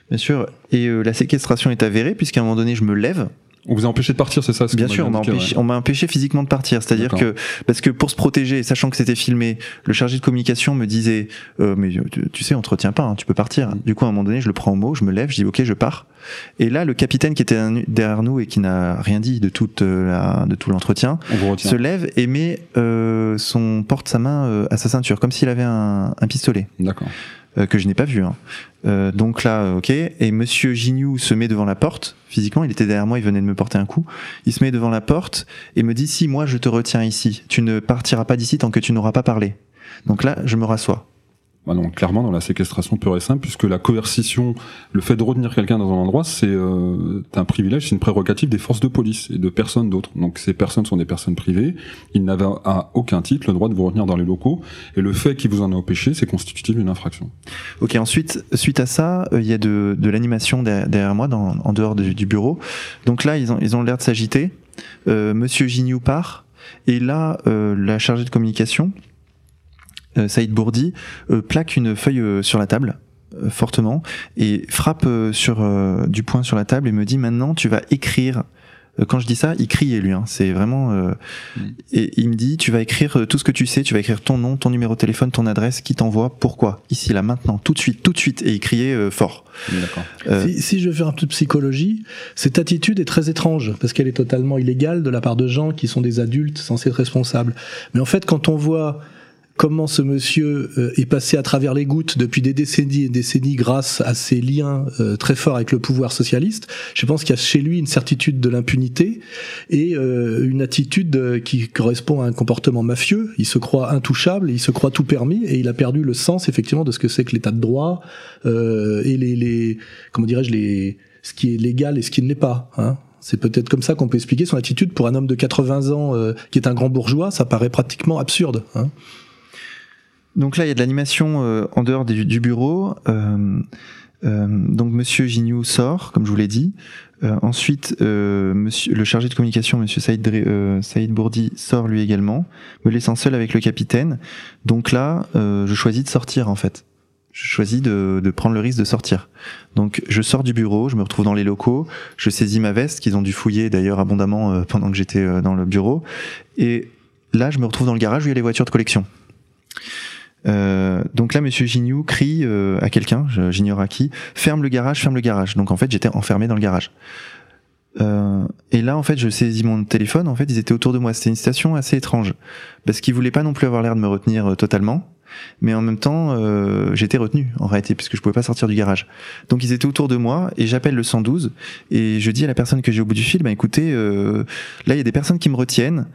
Bien sûr. Et euh, la séquestration est avérée, puisqu'à un moment donné, je me lève On vous a empêché de partir, c'est ça ce Bien sûr, on m'a empêché, ouais. on m'a empêché physiquement de partir. C'est-à-dire que parce que pour se protéger, sachant que c'était filmé, le chargé de communication me disait euh, mais tu, tu sais, on te retient pas, hein, tu peux partir. Du coup, à un moment donné, je le prends au mot, je me lève, je dis ok, je pars. Et là, le capitaine qui était derrière nous et qui n'a rien dit de toute la, de tout l'entretien se lève et met euh, son porte sa main euh, à sa ceinture comme s'il avait un, un pistolet D'accord. Euh, que je n'ai pas vu. hein. Euh, donc là, ok. Et Monsieur Gignoux se met devant la porte. Physiquement, il était derrière moi, il venait de me porter un coup. Il se met devant la porte et me dit si moi je te retiens ici, tu ne partiras pas d'ici tant que tu n'auras pas parlé. Donc là, je me rassois. Bah non, clairement dans la séquestration pure et simple, puisque la coercition, le fait de retenir quelqu'un dans un endroit, c'est euh, un privilège, c'est une prérogative des forces de police et de personne d'autre. Donc ces personnes sont des personnes privées, ils n'avaient à aucun titre le droit de vous retenir dans les locaux, et le fait qu'ils vous en a empêché, c'est constitutif d'une infraction. Ok. Ensuite, suite à ça, euh, il y a de, de l'animation derrière, moi, en dehors de- du bureau. Donc là, ils ont ils ont l'air de s'agiter. Euh, Monsieur Gignoux part et là, euh, la chargée de communication, Saïd Bourdi, euh, plaque une feuille euh, sur la table euh, fortement et frappe euh, sur euh, du poing sur la table et me dit maintenant tu vas écrire. Euh, Quand je dis ça, il criait lui. Hein, c'est vraiment. euh, Mm. Et il me dit tu vas écrire euh, tout ce que tu sais. Tu vas écrire ton nom, ton numéro de téléphone, ton adresse, qui t'envoie, pourquoi, ici, là, maintenant, tout de suite, tout de suite. Et il criait euh, fort. Euh, Si, si je fais un peu de psychologie, cette attitude est très étrange parce qu'elle est totalement illégale de la part de gens qui sont des adultes censés être responsables. Mais en fait, quand on voit comment ce monsieur euh, est passé à travers les gouttes depuis des décennies et décennies grâce à ses liens euh, très forts avec le pouvoir socialiste, je pense qu'il y a chez lui une certitude de l'impunité et euh, une attitude qui correspond à un comportement mafieux. Il se croit intouchable, il se croit tout permis et il a perdu le sens effectivement de ce que c'est que l'état de droit euh, et les, les comment dirais-je les ce qui est légal et ce qui ne l'est pas. Hein. C'est peut-être comme ça qu'on peut expliquer son attitude pour un homme de 80 ans euh, qui est un grand bourgeois. Ça paraît pratiquement absurde. Hein. Donc là, il y a de l'animation euh, en dehors du, bureau. Euh, euh, donc Monsieur Gignoux sort, comme je vous l'ai dit. Ensuite, le chargé de communication, Monsieur Saïd, Bourdi, sort lui également, me laissant seul avec le capitaine. Donc là, je choisis de sortir en fait. Je choisis de, prendre le risque de sortir. Donc je sors du bureau, je me retrouve dans les locaux, je saisis ma veste qu'ils ont dû fouiller d'ailleurs abondamment pendant que j'étais dans le bureau. Et là, je me retrouve dans le garage où il y a les voitures de collection. Euh, donc là, Monsieur Gignoux crie euh, à quelqu'un, j'ignore à qui, ferme le garage, ferme le garage. Donc en fait, j'étais enfermé dans le garage. Euh, et là, en fait, je saisis mon téléphone. En fait, ils étaient autour de moi. C'était une situation assez étrange parce qu'ils voulaient pas non plus avoir l'air de me retenir euh, totalement, mais en même temps, euh, j'étais retenu en réalité puisque je pouvais pas sortir du garage. Donc ils étaient autour de moi et j'appelle le 112 et je dis à la personne que j'ai au bout du fil, bah écoutez, euh, là il y a des personnes qui me retiennent.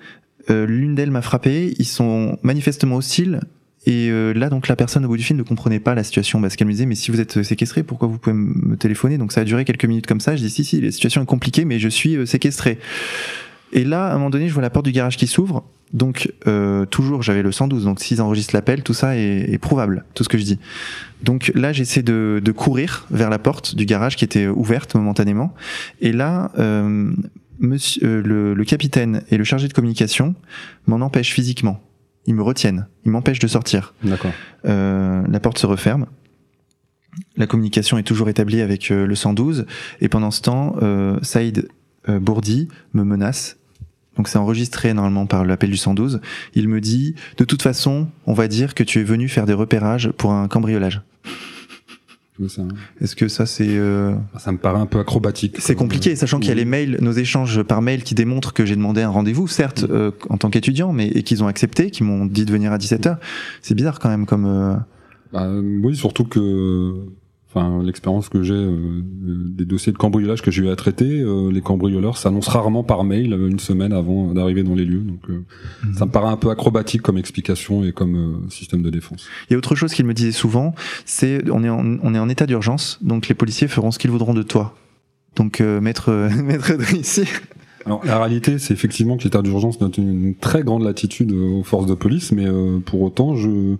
L'une d'elles m'a frappé. Ils sont manifestement hostiles. Et euh, là, donc, la personne au bout du fil ne comprenait pas la situation parce qu'elle me disait, mais si vous êtes séquestré, pourquoi vous pouvez me téléphoner? Donc, ça a duré quelques minutes comme ça. Je dis, si, si, la situation est compliquée, mais je suis euh, séquestré. Et là, à un moment donné, je vois la porte du garage qui s'ouvre. Donc, euh, toujours, j'avais le 112. Donc, s'ils enregistrent l'appel, tout ça est, est prouvable, tout ce que je dis. Donc là, j'essaie de, de courir vers la porte du garage qui était ouverte momentanément. Et là, euh, monsieur, euh, le, le capitaine et le chargé de communication m'en empêchent physiquement. Ils me retiennent. Ils m'empêchent de sortir. D'accord. Euh, la porte se referme. La communication est toujours établie avec euh, le 112. Et pendant ce temps, euh, Saïd euh, Bourdi me menace. Donc c'est enregistré normalement par l'appel du 112. Il me dit, de toute façon, on va dire que tu es venu faire des repérages pour un cambriolage. Tout ça, hein. Est-ce que ça c'est... euh, Ça me paraît un peu acrobatique. C'est compliqué, euh, sachant qu'il y a les mails, nos échanges par mail qui démontrent que j'ai demandé un rendez-vous, certes, euh, en tant qu'étudiant, mais et qu'ils ont accepté, qu'ils m'ont dit de venir à 17h. C'est bizarre quand même comme... euh, Bah, oui, surtout que, enfin, l'expérience que j'ai euh, des dossiers de cambriolage que j'ai eu à traiter, euh, les cambrioleurs s'annoncent rarement par mail euh, une semaine avant d'arriver dans les lieux. Donc, euh, Mhm. ça me paraît un peu acrobatique comme explication et comme euh, système de défense. Il y a autre chose qu'il me disait souvent, c'est on est en, on est en état d'urgence, donc les policiers feront ce qu'ils voudront de toi. Donc euh, maître euh, maître ici. Alors, la réalité, c'est effectivement que l'état d'urgence donne une très grande latitude aux forces de police, mais euh, pour autant, je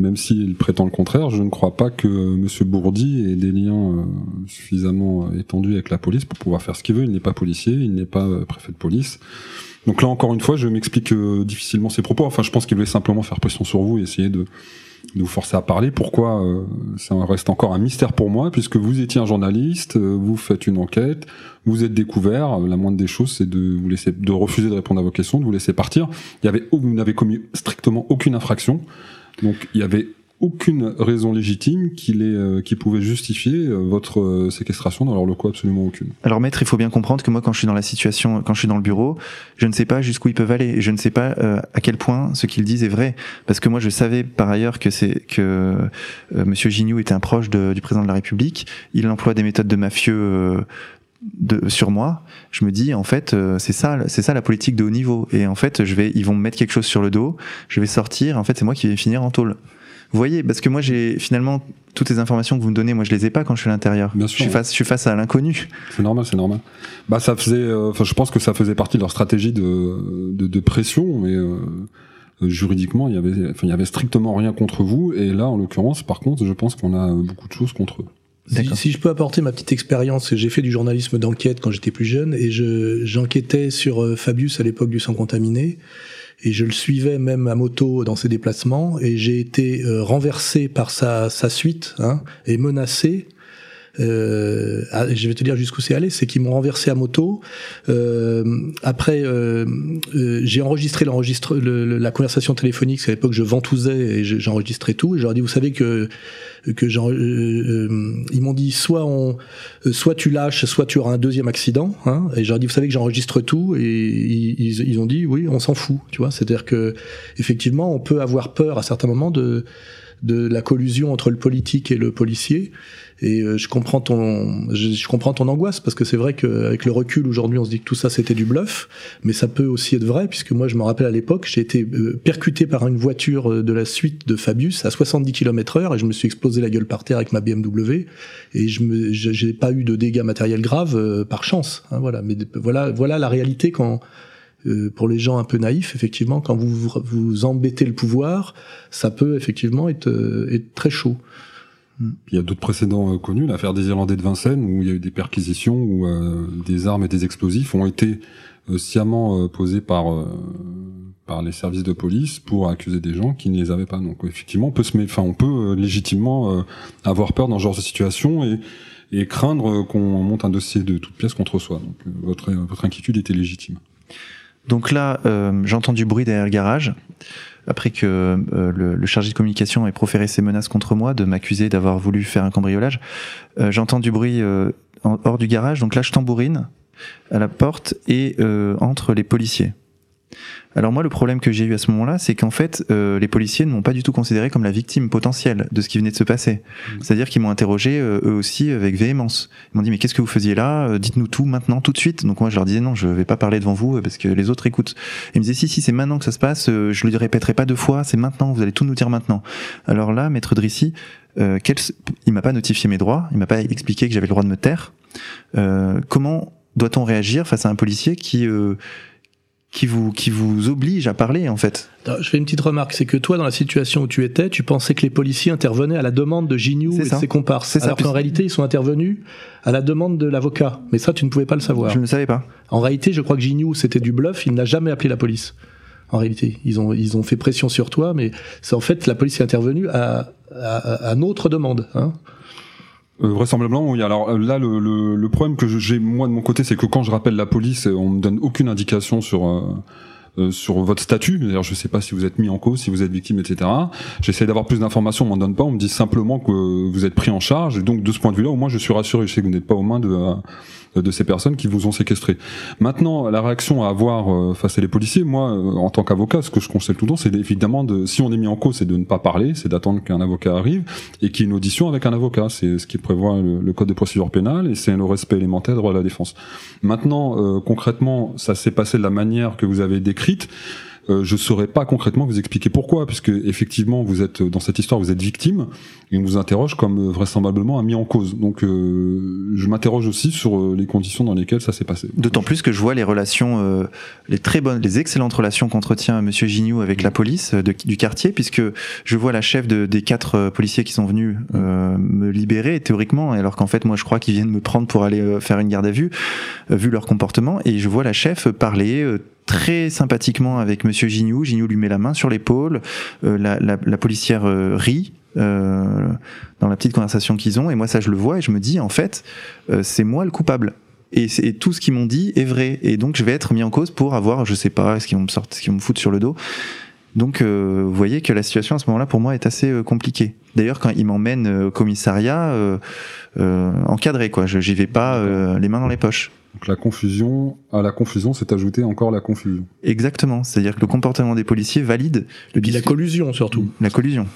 même s'il prétend le contraire, je ne crois pas que M. Bourdi ait des liens euh, suffisamment étendus avec la police pour pouvoir faire ce qu'il veut. Il n'est pas policier, il n'est pas euh, préfet de police. Donc là, encore une fois, je m'explique euh, difficilement ses propos. Enfin, je pense qu'il voulait simplement faire pression sur vous et essayer de, de vous forcer à parler. Pourquoi Ça reste encore un mystère pour moi, puisque vous étiez un journaliste, vous faites une enquête, vous êtes découvert. La moindre des choses, c'est de vous laisser, de refuser de répondre à vos questions, de vous laisser partir. Il y avait, vous n'avez commis strictement aucune infraction. Donc il y avait aucune raison légitime qui, les, euh, qui pouvait justifier euh, votre euh, séquestration dans leur locaux, absolument aucune. Alors maître, il faut bien comprendre que moi quand je suis dans la situation, quand je suis dans le bureau, je ne sais pas jusqu'où ils peuvent aller je ne sais pas à quel point ce qu'ils disent est vrai. Parce que moi je savais par ailleurs que c'est que Monsieur Gignoux était un proche du président de la République. Il emploie des méthodes de mafieux de, sur moi, je me dis en fait c'est ça c'est ça la politique de haut niveau et en fait je vais ils vont me mettre quelque chose sur le dos, je vais sortir en fait c'est moi qui vais finir en tôle. Vous voyez, parce que moi, j'ai finalement toutes les informations que vous me donnez, moi, je les ai pas quand je suis à l'intérieur. Je suis face, je suis face à l'inconnu. C'est normal, c'est normal. Bah, ça faisait, euh, enfin, je pense que ça faisait partie de leur stratégie de, de, de pression, mais euh, juridiquement, il y avait, enfin, il y avait strictement rien contre vous. Et là, en l'occurrence, par contre, je pense qu'on a beaucoup de choses contre eux. Si, si, je peux apporter ma petite expérience, j'ai fait du journalisme d'enquête quand j'étais plus jeune et je j'enquêtais sur euh, Fabius à l'époque du sang contaminé et je le suivais même à moto dans ses déplacements et j'ai été euh, renversé par sa, sa suite hein, et menacé euh, je vais te dire jusqu'où c'est allé, c'est qu'ils m'ont renversé à moto. Euh, après, euh, euh j'ai enregistré l'enregistre, le, la conversation téléphonique. C'est à l'époque je ventousais et j'enregistrais tout. Et je leur ai dit, vous savez que que euh, euh, ils m'ont dit soit on, soit tu lâches, soit tu auras un deuxième accident. Hein, et j'ai dit, vous savez que j'enregistre tout. Et ils, ils ont dit, oui, on s'en fout. Tu vois, c'est-à-dire que effectivement, on peut avoir peur à certains moments de de la collusion entre le politique et le policier. Et euh, je comprends ton, je, comprends ton angoisse parce que c'est vrai qu'avec le recul aujourd'hui, on se dit que tout ça c'était du bluff, mais ça peut aussi être vrai puisque moi je me rappelle à l'époque, j'ai été euh, percuté par une voiture euh, de la suite de Fabius à 70 km/h et je me suis explosé la gueule par terre avec ma BMW et je me, j'ai pas eu de dégâts matériels graves par chance. Hein, voilà, mais voilà, voilà la réalité quand pour les gens un peu naïfs, effectivement, quand vous vous embêtez le pouvoir, ça peut effectivement être, être très chaud. Il y a d'autres précédents euh, connus, l'affaire des Irlandais de Vincennes, où il y a eu des perquisitions, où euh, des armes et des explosifs ont été euh, sciemment posés par par les services de police pour accuser des gens qui ne les avaient pas. Donc effectivement, on peut se, enfin, on peut légitimement avoir peur dans ce genre de situation et, et craindre qu'on monte un dossier de toute pièce contre soi. Donc votre votre inquiétude était légitime. Donc là, j'entends du bruit derrière le garage après que euh, le, chargé de communication ait proféré ses menaces contre moi, de m'accuser d'avoir voulu faire un cambriolage, euh, j'entends du bruit euh, hors du garage, donc là je tambourine à la porte et entre les policiers. Alors moi, le problème que j'ai eu à ce moment-là, c'est qu'en fait, euh, les policiers ne m'ont pas du tout considéré comme la victime potentielle de ce qui venait de se passer. Mmh. C'est-à-dire qu'ils m'ont interrogé euh, eux aussi avec véhémence. Ils m'ont dit mais qu'est-ce que vous faisiez là? Euh, Dites-nous tout maintenant, tout de suite. Donc moi, je leur disais non, je vais pas parler devant vous parce que les autres écoutent. ils me disaient si si, c'est maintenant que ça se passe. je le répéterai pas deux fois. C'est maintenant. Vous allez tout nous dire maintenant. Alors là, maître Drissy, quel... il m'a pas notifié mes droits. Il m'a pas expliqué que j'avais le droit de me taire. comment doit-on réagir face à un policier qui qui vous, qui vous oblige à parler, en fait. je fais une petite remarque, c'est que toi, dans la situation où tu étais, tu pensais que les policiers intervenaient à la demande de Gignoux et de ses comparses. Alors qu'en réalité, ils sont intervenus à la demande de l'avocat. Mais ça, tu ne pouvais pas le savoir. Je ne le savais pas. En réalité, je crois que Gignoux, c'était du bluff, il n'a jamais appelé la police. En réalité, ils ont, ils ont fait pression sur toi, mais c'est en fait, la police est intervenue à, à, à notre demande. Hein. Euh, vraisemblablement, oui. Alors euh, là, le, le, le problème que j'ai moi de mon côté, c'est que quand je rappelle la police, on me donne aucune indication sur euh, euh, sur votre statut. D'ailleurs, je sais pas si vous êtes mis en cause, si vous êtes victime, etc. J'essaie d'avoir plus d'informations, on m'en donne pas. On me dit simplement que vous êtes pris en charge. Et donc, de ce point de vue-là, au moins, je suis rassuré. Je sais que vous n'êtes pas aux mains de de ces personnes qui vous ont séquestré. Maintenant, la réaction à avoir euh, face à les policiers, moi, euh, en tant qu'avocat, ce que je conseille tout le temps, c'est évidemment de, si on est mis en cause, c'est de ne pas parler, c'est d'attendre qu'un avocat arrive et qu'il y ait une audition avec un avocat. C'est ce qui prévoit le, code de procédure pénale et c'est le respect élémentaire de droit à la défense. Maintenant, concrètement, ça s'est passé de la manière que vous avez décrite. Euh, je saurais pas concrètement vous expliquer pourquoi, puisque effectivement vous êtes dans cette histoire, vous êtes victime et on vous interroge comme euh, vraisemblablement un mis en cause. Donc euh, je m'interroge aussi sur euh, les conditions dans lesquelles ça s'est passé. D'autant plus que je vois les relations, euh, les très bonnes, les excellentes relations qu'entretient Monsieur Gignoux avec la police euh, de- du quartier, puisque je vois la chef de- des quatre euh, policiers qui sont venus euh, me libérer théoriquement, alors qu'en fait moi je crois qu'ils viennent me prendre pour aller euh, faire une garde à vue, euh, vu leur comportement, et je vois la chef parler. Très sympathiquement avec Monsieur Gignoux. Gignoux lui met la main sur l'épaule. euh, la, la- la policière euh, rit euh, dans la petite conversation qu'ils ont. Et moi, ça, je le vois et je me dis, en fait, euh, c'est moi le coupable. Et, c'est- et tout ce qu'ils m'ont dit est vrai. Et donc, je vais être mis en cause pour avoir, je sais pas, ce qu'ils vont me sortir, ce qu'ils vont me foutre sur le dos. Donc, euh, vous voyez que la situation à ce moment-là, pour moi, est assez euh, compliquée. D'ailleurs, quand ils m'emmènent euh, au commissariat, euh, euh, encadré, quoi. Je- J'y vais pas euh, les mains dans les poches. Donc la confusion, à la confusion s'est ajoutée encore la confusion. Exactement. C'est-à-dire que le comportement des policiers valide le Et puis la collusion surtout. la collusion.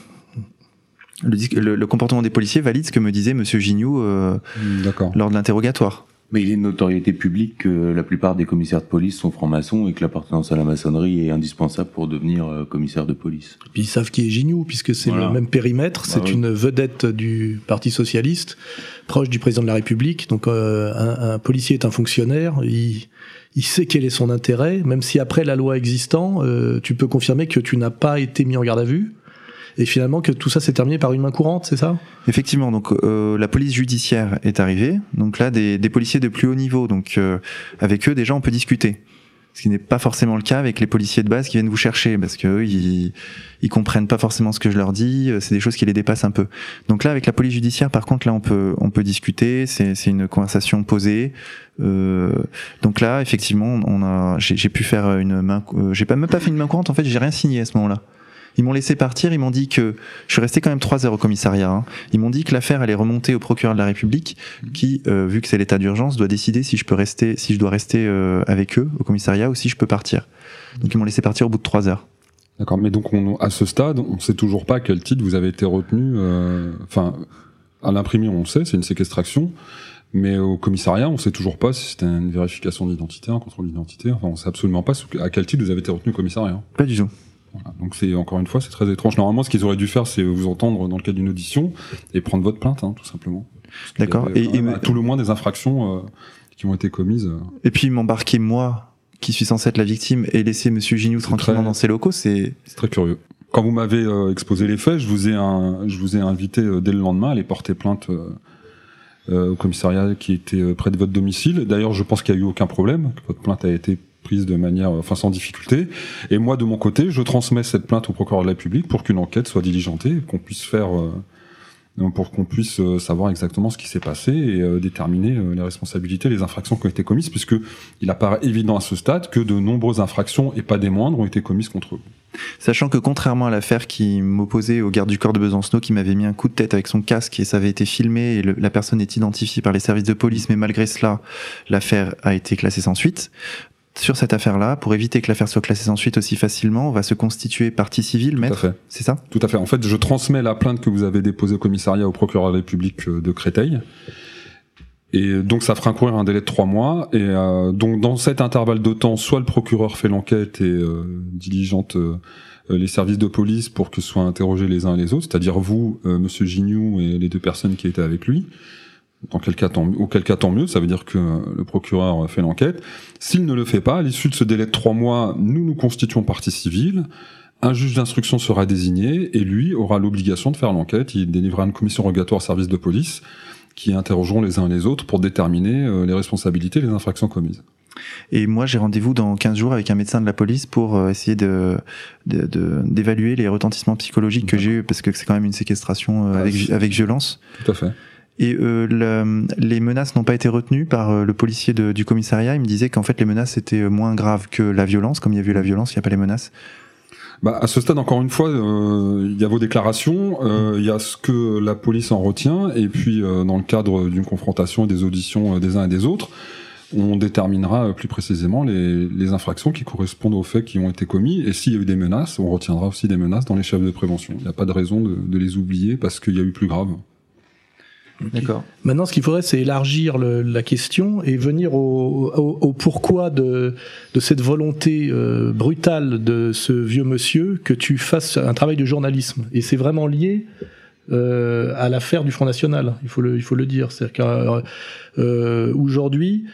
Le, dis- le- le comportement des policiers valide ce que me disait Monsieur Gignoux euh, lors de l'interrogatoire. Mais il est de notoriété publique que la plupart des commissaires de police sont francs-maçons et que l'appartenance à la maçonnerie est indispensable pour devenir euh, commissaire de police. Et puis ils savent qui est Gignoux, puisque c'est Voilà. le même périmètre, Bah c'est oui. une vedette du Parti Socialiste, proche du président de la République. Donc euh, un, un policier est un fonctionnaire, il, il sait quel est son intérêt, même si après la loi existant, euh, tu peux confirmer que tu n'as pas été mis en garde à vue, et finalement que tout ça s'est terminé par une main courante, c'est ça? Effectivement, donc euh, la police judiciaire est arrivée. Donc là, des, des policiers de plus haut niveau. Donc euh, avec eux, déjà, on peut discuter. Ce qui n'est pas forcément le cas avec les policiers de base qui viennent vous chercher, parce que eux, ils, ils comprennent pas forcément ce que je leur dis. euh, C'est des choses qui les dépassent un peu. Donc là, avec la police judiciaire, par contre, là, on peut, on peut discuter. C'est, c'est une conversation posée. Euh, donc là, effectivement, on a, j'ai, pu faire une main. euh, j'ai pas même pas fait une main courante. En fait, j'ai rien signé à ce moment-là. Ils m'ont laissé partir, ils m'ont dit que je suis resté quand même trois heures au commissariat. hein. Ils m'ont dit que l'affaire allait remonter au procureur de la République, qui, euh, vu que c'est l'état d'urgence, doit décider si je peux rester, si je dois rester euh, avec eux au commissariat ou si je peux partir. Donc ils m'ont laissé partir au bout de trois heures. D'accord. Mais donc on, à ce stade, on sait toujours pas à quel titre vous avez été retenu. euh, Enfin, à l'imprimer, on sait, c'est une séquestration. Mais au commissariat, on sait toujours pas si c'était une vérification d'identité, un contrôle d'identité. Enfin, on sait absolument pas à quel titre vous avez été retenu au commissariat. Pas du tout. Voilà. Donc c'est encore une fois, c'est très étrange. Normalement, ce qu'ils auraient dû faire, c'est vous entendre dans le cadre d'une audition et prendre votre plainte, hein, tout simplement. D'accord. Et- et à tout le moins des infractions euh, qui ont été commises. euh. Et puis m'embarquer moi, qui suis censé être la victime, et laisser Monsieur Gignoux tranquillement très- dans ses locaux, c'est C'est très curieux. Quand vous m'avez euh, exposé les faits, je vous ai, un, je vous ai invité euh, dès le lendemain à aller porter plainte euh, euh, au commissariat qui était euh, près de votre domicile. D'ailleurs, je pense qu'il n'y a eu aucun problème, que votre plainte a été prise de manière, euh, enfin sans difficulté. Et moi, de mon côté, je transmets cette plainte au procureur de la République pour qu'une enquête soit diligentée, qu'on puisse faire, euh, pour qu'on puisse euh, savoir exactement ce qui s'est passé et déterminer les responsabilités, les infractions qui ont été commises, puisque il apparaît évident à ce stade que de nombreuses infractions, et pas des moindres, ont été commises contre vous. Sachant que contrairement à l'affaire qui m'opposait au garde du corps de Besancenot qui m'avait mis un coup de tête avec son casque et ça avait été filmé et la personne est identifiée par les services de police, mais malgré cela, l'affaire a été classée sans suite. Sur cette affaire-là, pour éviter que l'affaire soit classée sans suite aussi facilement, on va se constituer partie civile, Tout à maître. fait. C'est ça? Tout à fait. En fait, je transmets la plainte que vous avez déposée au commissariat au procureur de la République euh, de Créteil. Et donc, ça fera courir un délai de trois mois. Et euh, donc, dans cet intervalle de temps, soit le procureur fait l'enquête et euh, diligente euh, les services de police pour que soient interrogés les uns et les autres, c'est-à-dire vous, euh, Monsieur Gignoux et les deux personnes qui étaient avec lui. Dans quel cas, tant, auquel cas, tant mieux. Ça veut dire que le procureur fait l'enquête. S'il ne le fait pas, à l'issue de ce délai de trois mois, nous nous constituons partie civile. Un juge d'instruction sera désigné et lui aura l'obligation de faire l'enquête. Il délivrera une commission rogatoire service de police qui interrogeront les uns et les autres pour déterminer euh, les responsabilités, les infractions commises. Et moi, j'ai rendez-vous dans 15 jours avec un médecin de la police pour euh, essayer de d'évaluer les retentissements psychologiques que j'ai eu, parce que c'est quand même une séquestration euh, Ah, avec, c'est- avec violence. Tout à fait. Et euh, le- les menaces n'ont pas été retenues par euh, le policier du commissariat. Il me disait qu'en fait les menaces étaient euh, moins graves que la violence. Comme il y a eu la violence, il n'y a pas les menaces. Bah, à ce stade, encore une fois, il y a vos déclarations, il y a ce que la police en retient, et puis dans le cadre d'une confrontation et des auditions des uns et des autres, on déterminera plus précisément les, les infractions qui correspondent aux faits qui ont été commis, et s'il y a eu des menaces, on retiendra aussi des menaces dans les chefs de prévention. Il n'y a pas de raison de, de les oublier parce qu'il y a eu plus grave. D'accord. Maintenant, ce qu'il faudrait, c'est élargir le, la question et venir au, au, au pourquoi de, de, cette volonté euh, brutale de ce vieux monsieur que tu fasses un travail de journalisme. Et c'est vraiment lié euh, à l'affaire du Front National. Il faut le, il faut le dire. C'est-à-dire qu'aujourd'hui,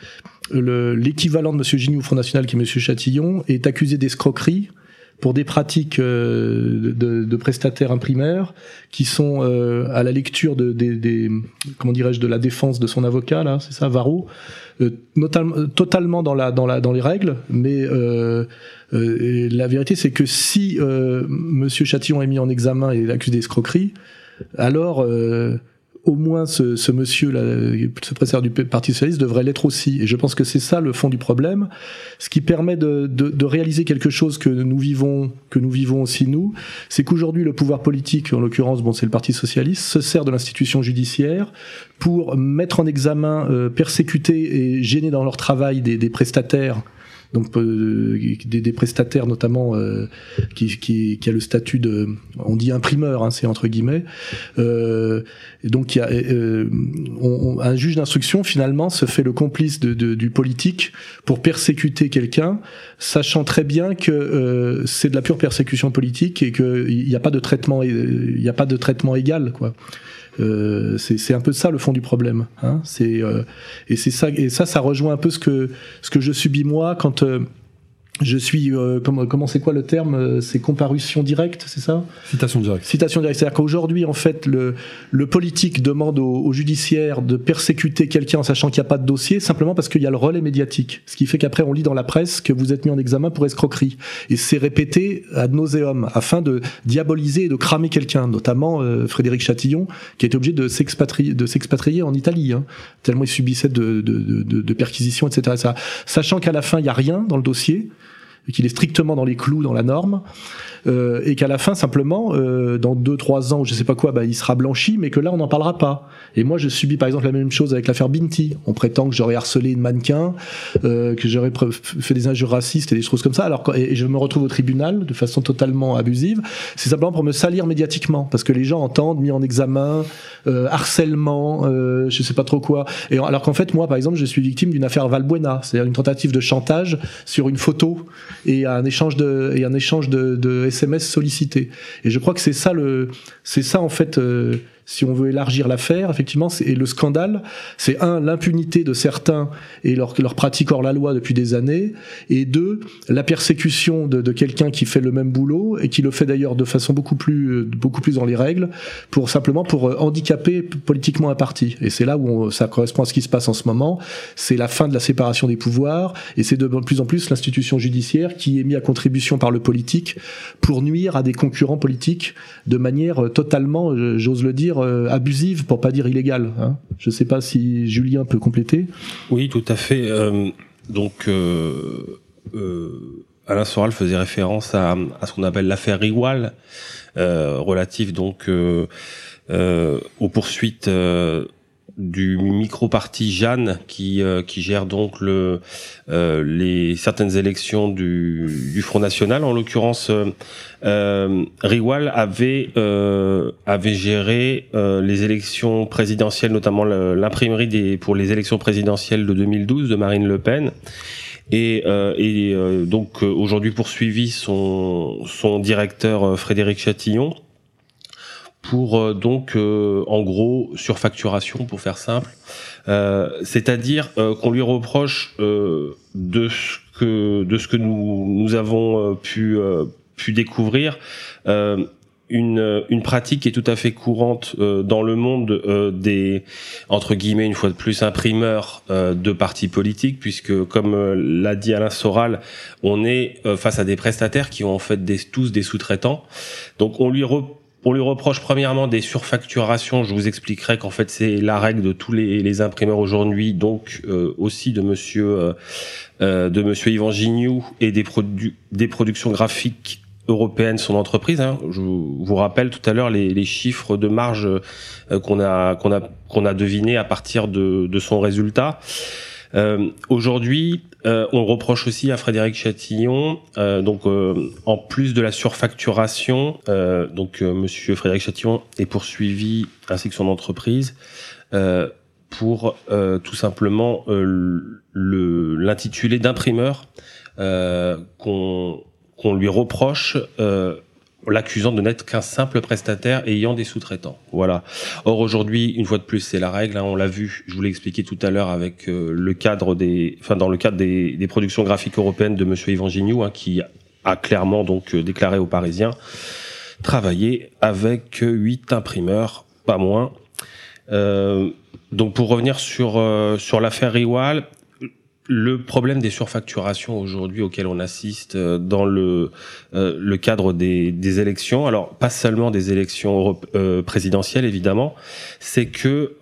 euh, l'équivalent de Monsieur Gignoux au Front National, qui est Monsieur Chatillon, est accusé d'escroquerie pour des pratiques euh, de, de, prestataires imprimeurs qui sont euh, à la lecture de, des, des comment dirais-je de la défense de son avocat là, c'est ça, Varro, euh, totalement dans la dans la dans les règles, mais euh, euh, la vérité c'est que si Monsieur Chatillon est mis en examen et accusé d'escroquerie, alors au moins ce, ce monsieur, là, ce président du Parti socialiste, devrait l'être aussi. Et je pense que c'est ça le fond du problème, ce qui permet de, de, de, réaliser quelque chose que nous vivons, que nous vivons aussi nous, c'est qu'aujourd'hui le pouvoir politique, en l'occurrence, bon, c'est le Parti socialiste, se sert de l'institution judiciaire pour mettre en examen, euh, persécuter et gêner dans leur travail des, des prestataires donc euh, des, des, prestataires notamment euh, qui, qui, qui, a le statut de, on dit imprimeur, hein, c'est entre guillemets. Euh, et donc il y a, euh, on, un juge d'instruction finalement se fait le complice de, de, du politique pour persécuter quelqu'un, sachant très bien que c'est de la pure persécution politique et qu'il n'y a pas de traitement, il n'y a pas de traitement égal, quoi. Euh, c'est un peu ça le fond du problème. Hein. C'est euh, et c'est ça et ça ça rejoint un peu ce que ce que je subis moi quand euh, je suis euh, comment comment c'est quoi le terme euh, c'est comparution directe c'est ça? Citation directe. Citation directe. C'est-à-dire qu'aujourd'hui en fait le le politique demande au, au judiciaire de persécuter quelqu'un en sachant qu'il n'y a pas de dossier simplement parce qu'il y a le relais médiatique. Ce qui fait qu'après on lit dans la presse que vous êtes mis en examen pour escroquerie. Et c'est répété ad nauseum afin de diaboliser et de cramer quelqu'un notamment euh, Frédéric Chatillon qui a été obligé de s'expatrier de s'expatrier en Italie hein, tellement il subissait de de, de, de perquisitions etc ça, sachant qu'à la fin il y a rien dans le dossier qu'il est strictement dans les clous, dans la norme, euh, et qu'à la fin simplement, euh, dans deux trois ans, je sais pas quoi, bah, il sera blanchi, mais que là on n'en parlera pas. Et moi, je subis par exemple la même chose avec l'affaire Binti. On prétend que j'aurais harcelé une mannequin, euh, que j'aurais fait des injures racistes et des choses comme ça, alors et je me retrouve au tribunal de façon totalement abusive. C'est simplement pour me salir médiatiquement, parce que les gens entendent mis en examen, euh, harcèlement, euh, je sais pas trop quoi. Et alors qu'en fait, moi, par exemple, je suis victime d'une affaire Valbuena, c'est-à-dire une tentative de chantage sur une photo et un échange de et un échange de, de SMS sollicité. Et je crois que c'est ça le, c'est ça en fait. Euh, si on veut élargir l'affaire, effectivement, et le scandale, c'est un l'impunité de certains et leur, leur pratique hors la loi depuis des années, et deux la persécution de, de quelqu'un qui fait le même boulot et qui le fait d'ailleurs de façon beaucoup plus beaucoup plus dans les règles, pour simplement pour handicaper politiquement un parti. Et c'est là où on, ça correspond à ce qui se passe en ce moment. C'est la fin de la séparation des pouvoirs, et c'est de plus en plus l'institution judiciaire qui est mise à contribution par le politique pour nuire à des concurrents politiques de manière totalement, j'ose le dire euh, abusive, pour pas dire illégale. Hein. Je sais pas si Julien peut compléter. Oui, tout à fait. Euh, donc, euh, Alain Soral faisait référence à, ce qu'on appelle l'affaire Igual, relative donc aux poursuites du micro-parti Jeanne qui euh, qui gère donc le euh, les certaines élections du, du Front National. En l'occurrence euh, euh Riwal avait avait géré les élections présidentielles notamment l'imprimerie des pour les élections présidentielles de 2012 de Marine Le Pen. Et, et donc aujourd'hui poursuivi son son directeur Frédéric Chatillon pour euh, donc euh, en gros surfacturation pour faire simple, euh, c'est-à-dire qu'on lui reproche de ce que de ce que nous nous avons pu pu découvrir une, une pratique qui est tout à fait courante dans le monde des entre guillemets une fois de plus imprimeurs de partis politiques puisque comme l'a dit Alain Soral on est face à des prestataires qui ont en fait des, tous des sous-traitants. Donc on lui reproche on lui reproche premièrement des surfacturations. Je vous expliquerai qu'en fait c'est la règle de tous les, imprimeurs aujourd'hui, donc euh, aussi de Monsieur euh, euh, de Monsieur Yvan Gignoux et des, des productions graphiques européennes son entreprise. Hein. Je vous rappelle tout à l'heure les, les, chiffres de marge qu'on a qu'on a qu'on a deviné à partir de, de son résultat. Aujourd'hui, on reproche aussi à Frédéric Chatillon, donc en plus de la surfacturation, donc Monsieur Frédéric Chatillon est poursuivi ainsi que son entreprise pour tout simplement l'intitulé d'imprimeur qu'on qu'on lui reproche euh, l'accusant de n'être qu'un simple prestataire ayant des sous-traitants. Voilà. Or aujourd'hui, une fois de plus, c'est la règle. Hein, on l'a vu. Je vous l'ai expliqué tout à l'heure avec euh, le cadre des, enfin dans le cadre des, des productions graphiques européennes de Monsieur Yvan Gignoux, hein, qui a clairement donc euh, déclaré aux Parisiens travailler avec huit imprimeurs, pas moins. Euh, donc pour revenir sur sur l'affaire Riwal, le problème des surfacturations aujourd'hui auquel on assiste euh, dans le, euh, le cadre des, des, élections, alors pas seulement des élections euh, présidentielles évidemment, c'est que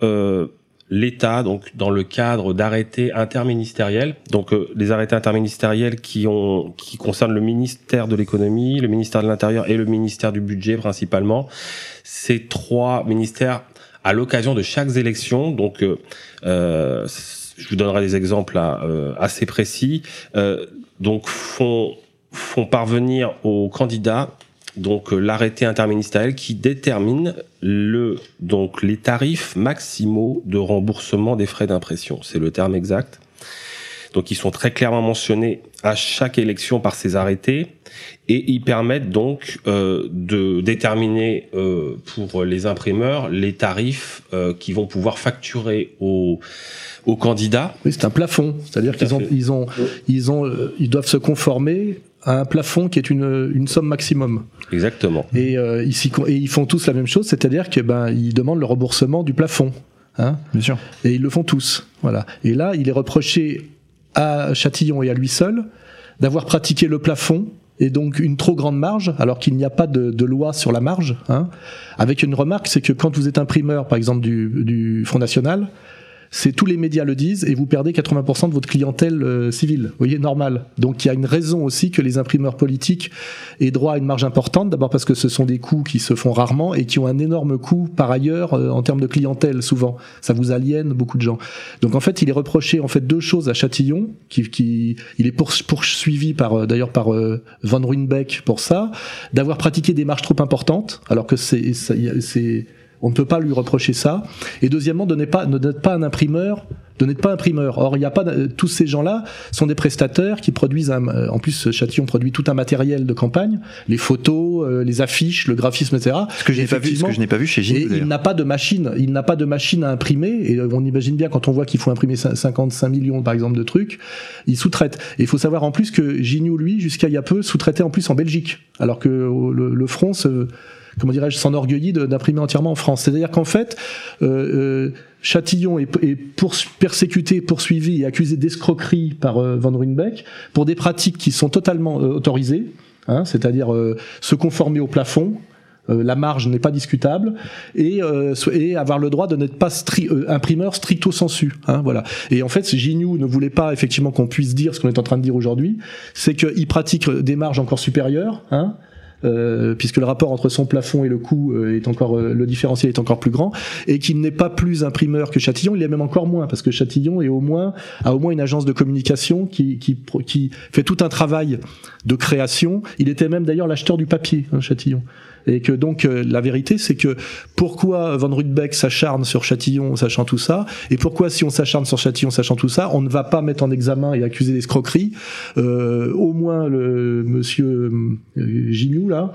l'État, donc dans le cadre d'arrêtés interministériels, donc les arrêtés interministériels qui ont qui concernent le ministère de l'économie, le ministère de l'Intérieur et le ministère du budget principalement, ces trois ministères à l'occasion de chaque élection, donc euh, je vous donnerai des exemples euh, assez précis, euh, donc font, font parvenir aux candidats donc euh, l'arrêté interministériel qui détermine le donc les tarifs maximaux de remboursement des frais d'impression, c'est le terme exact. Donc ils sont très clairement mentionnés à chaque élection par ces arrêtés et ils permettent donc euh, de déterminer euh, pour les imprimeurs les tarifs euh, qui vont pouvoir facturer aux, aux candidats. Oui, c'est un plafond, c'est-à-dire qu'ils ont, ils ont, ils ont, ils doivent se conformer à un plafond qui est une, une somme maximum. Exactement. Et, euh, ici, et ils font tous la même chose, c'est-à-dire que ben ils demandent le remboursement du plafond. Hein Bien sûr. Et ils le font tous. Voilà. Et là, il est reproché à Châtillon et à lui seul d'avoir pratiqué le plafond et donc une trop grande marge, alors qu'il n'y a pas de, loi sur la marge. Hein, avec une remarque, c'est que quand vous êtes imprimeur, par exemple du, du Front National, c'est tous les médias le disent et vous perdez 80% de votre clientèle euh, civile. Vous voyez, normal. Donc il y a une raison aussi que les imprimeurs politiques aient droit à une marge importante. D'abord parce que ce sont des coûts qui se font rarement et qui ont un énorme coût par ailleurs euh, en termes de clientèle souvent. Ça vous aliène beaucoup de gens. Donc en fait, il est reproché en fait deux choses à Châtillon, qui, qui il est poursuivi par euh, d'ailleurs par Van Ruynbeck pour ça, d'avoir pratiqué des marges trop importantes, alors que c'est on ne peut pas lui reprocher ça. Et deuxièmement, de n'être pas, pas un imprimeur n'être pas imprimeur. Or, il n'y a pas tous ces gens-là sont des prestataires qui produisent un, euh, en plus Châtillon produit tout un matériel de campagne, les photos, euh, les affiches, le graphisme, etc. Ce que j'ai pas vu, ce que je n'ai pas vu chez Gilles. Et il n'a pas de machine, il n'a pas de machine à imprimer. Et on imagine bien quand on voit qu'il faut imprimer 55 millions par exemple de trucs, il sous-traite. Et il faut savoir en plus que Gignoux, lui, jusqu'à il y a peu, sous-traitait en plus en Belgique, alors que le, le front se comment dirais-je, s'enorgueillit d'imprimer entièrement en France. C'est-à-dire qu'en fait, euh, euh, Châtillon est, est persécuté, poursuivi et accusé d'escroquerie par euh, Van Ruynbeck pour des pratiques qui sont totalement euh, autorisées, hein, c'est-à-dire euh, se conformer au plafond, la marge n'est pas discutable et, euh, et avoir le droit de n'être pas stri imprimeur stricto sensu. Hein, voilà. Et en fait, Gignoux ne voulait pas effectivement qu'on puisse dire ce qu'on est en train de dire aujourd'hui, c'est qu'il pratique des marges encore supérieures. Hein, euh, puisque le rapport entre son plafond et le coût euh, est encore euh, le différentiel est encore plus grand, et qu'il n'est pas plus imprimeur que Châtillon, il est même encore moins, parce que Châtillon est au moins a au moins une agence de communication qui qui, qui fait tout un travail de création. Il était même d'ailleurs l'acheteur du papier, hein, Châtillon. Et que donc euh, la vérité, c'est que pourquoi Van Rudbeck s'acharne sur Châtillon sachant tout ça, et pourquoi si on s'acharne sur Châtillon sachant tout ça, on ne va pas mettre en examen et accuser d'escroquerie euh, au moins le monsieur euh, Gignoux là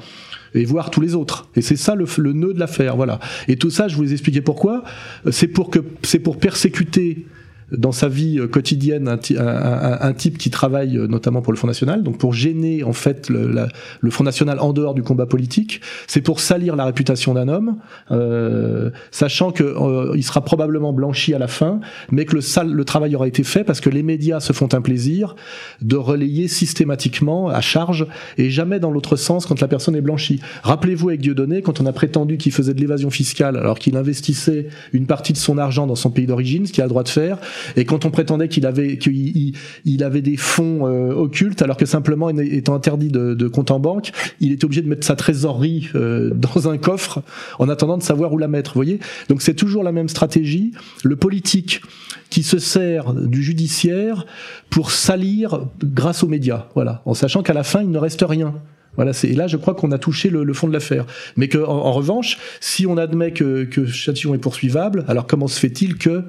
et voir tous les autres. Et c'est ça le, le nœud de l'affaire, voilà. Et tout ça, je vous ai expliqué pourquoi. C'est pour que c'est pour persécuter dans sa vie euh, quotidienne un, type qui travaille euh, notamment pour le Front National, donc pour gêner en fait le, la, Front National en dehors du combat politique, c'est pour salir la réputation d'un homme, euh, sachant que euh, sera probablement blanchi à la fin, mais que le, sale, le travail aura été fait parce que les médias se font un plaisir de relayer systématiquement à charge et jamais dans l'autre sens quand la personne est blanchie. Rappelez-vous avec Dieudonné, quand on a prétendu qu'il faisait de l'évasion fiscale alors qu'il investissait une partie de son argent dans son pays d'origine, ce qu'il a le droit de faire, Et quand on prétendait qu'il avait qu'il il avait des fonds euh, occultes, alors que simplement étant interdit de, de, compte en banque, il était obligé de mettre sa trésorerie euh, dans un coffre en attendant de savoir où la mettre. Voyez? Donc c'est toujours la même stratégie. Le politique qui se sert du judiciaire pour salir grâce aux médias, voilà, en sachant qu'à la fin il ne reste rien. Voilà, c'est et là je crois qu'on a touché le, fond de l'affaire. Mais que en, revanche, si on admet que, que Châtillon est poursuivable, alors comment se fait-il que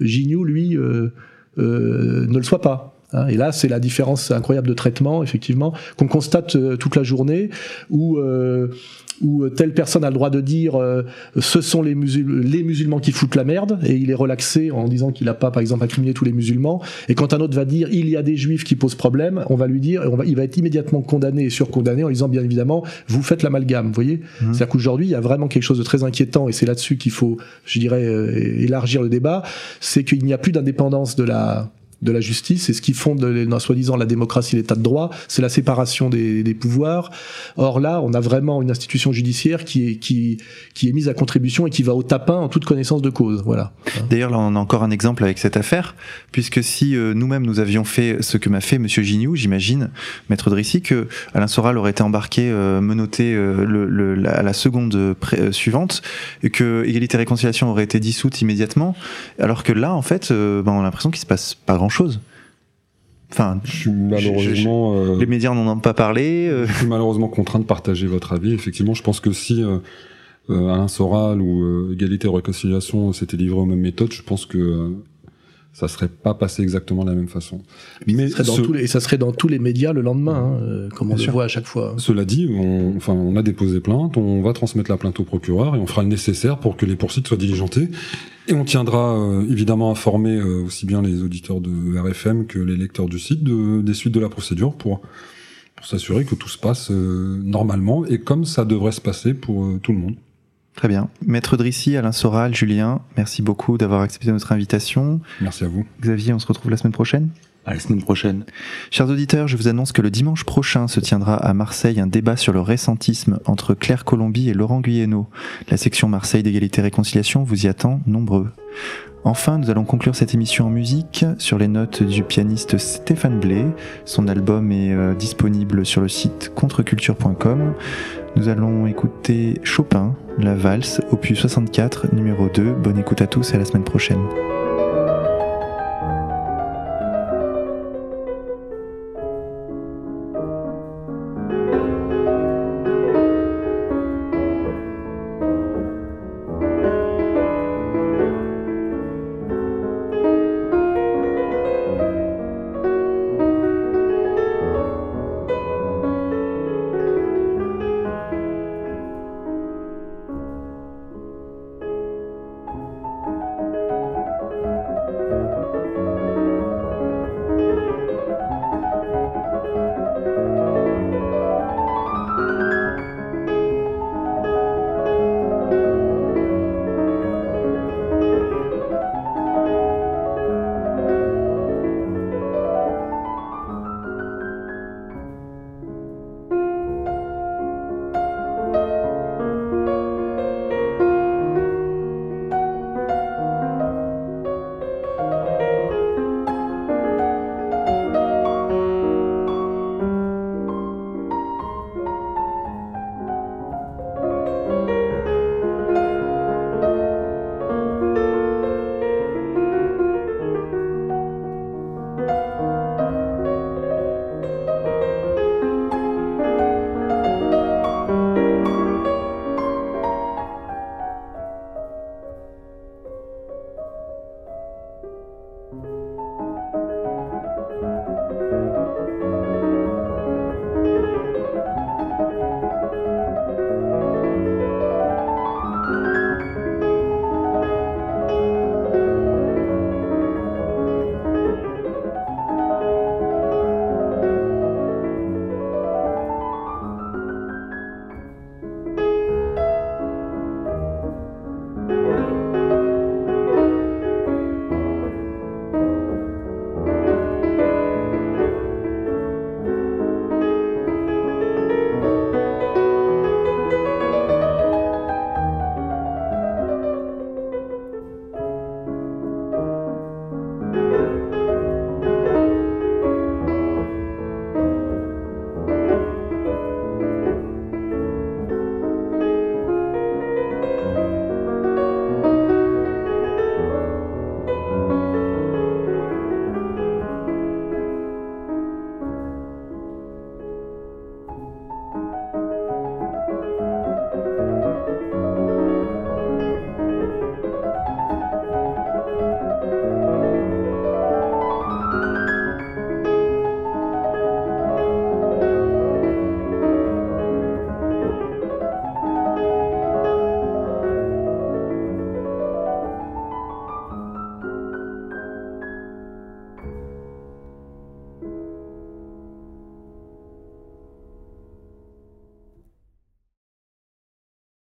Gignoux lui euh, euh, ne le soit pas. Hein, et là, c'est la différence incroyable de traitement, effectivement, qu'on constate euh, toute la journée, où, où telle personne a le droit de dire euh, ce sont les, les, musulmans qui foutent la merde, et il est relaxé en disant qu'il n'a pas, par exemple, incriminé tous les musulmans. Et quand un autre va dire il y a des juifs qui posent problème, on va lui dire, on va, il va être immédiatement condamné et surcondamné en disant bien évidemment, vous faites l'amalgame. Vous voyez mmh. C'est-à-dire qu'aujourd'hui, il y a vraiment quelque chose de très inquiétant, et c'est là-dessus qu'il faut, je dirais, élargir le débat, c'est qu'il n'y a plus d'indépendance de la de la justice et ce qui fonde soi-disant la démocratie l'état de droit c'est la séparation des, pouvoirs. Or là on a vraiment une institution judiciaire qui est mise à contribution et qui va au tapin en toute connaissance de cause. Voilà. D'ailleurs là on a encore un exemple avec cette affaire puisque si euh, nous-mêmes nous avions fait ce que m'a fait monsieur Gignoux j'imagine maître Drissy que Alain Soral aurait été embarqué euh, menotté euh, la, à la seconde suivante et que égalité réconciliation aurait été dissoute immédiatement alors que là en fait ben, on a l'impression qu'il se passe pas grand chose. Enfin, je suis malheureusement. Euh, les médias n'en ont pas parlé. Euh. Je suis malheureusement contraint de partager votre avis. Effectivement, je pense que si euh, Alain Soral ou Égalité et Réconciliation s'étaient livrés aux mêmes méthodes, je pense que ça serait pas passé exactement de la même façon. Mais ça dans tous les, et ça serait dans tous les médias le lendemain, hein, comme on le voit à chaque fois. Cela dit, on, enfin, on a déposé plainte, on va transmettre la plainte au procureur et on fera le nécessaire pour que les poursuites soient diligentées. Et on tiendra euh, évidemment former euh, aussi bien les auditeurs de RFM que les lecteurs du site de, des suites de la procédure pour, pour s'assurer que tout se passe euh, normalement et comme ça devrait se passer pour tout le monde. Très bien. Maître Drissy, Alain Soral, Julien, merci beaucoup d'avoir accepté notre invitation. Merci à vous. Xavier, on se retrouve la semaine prochaine à la semaine prochaine. Chers auditeurs, je vous annonce que le dimanche prochain se tiendra à Marseille un débat sur le récentisme entre Claire Colombi et Laurent Guyeno. La section Marseille d'égalité et réconciliation vous y attend nombreux. Enfin, nous allons conclure cette émission en musique sur les notes du pianiste Stéphane Blé. Son album est euh, disponible sur le site contreculture.com. Nous allons écouter Chopin, la valse, opus 64, numéro 2. Bonne écoute à tous et à la semaine prochaine.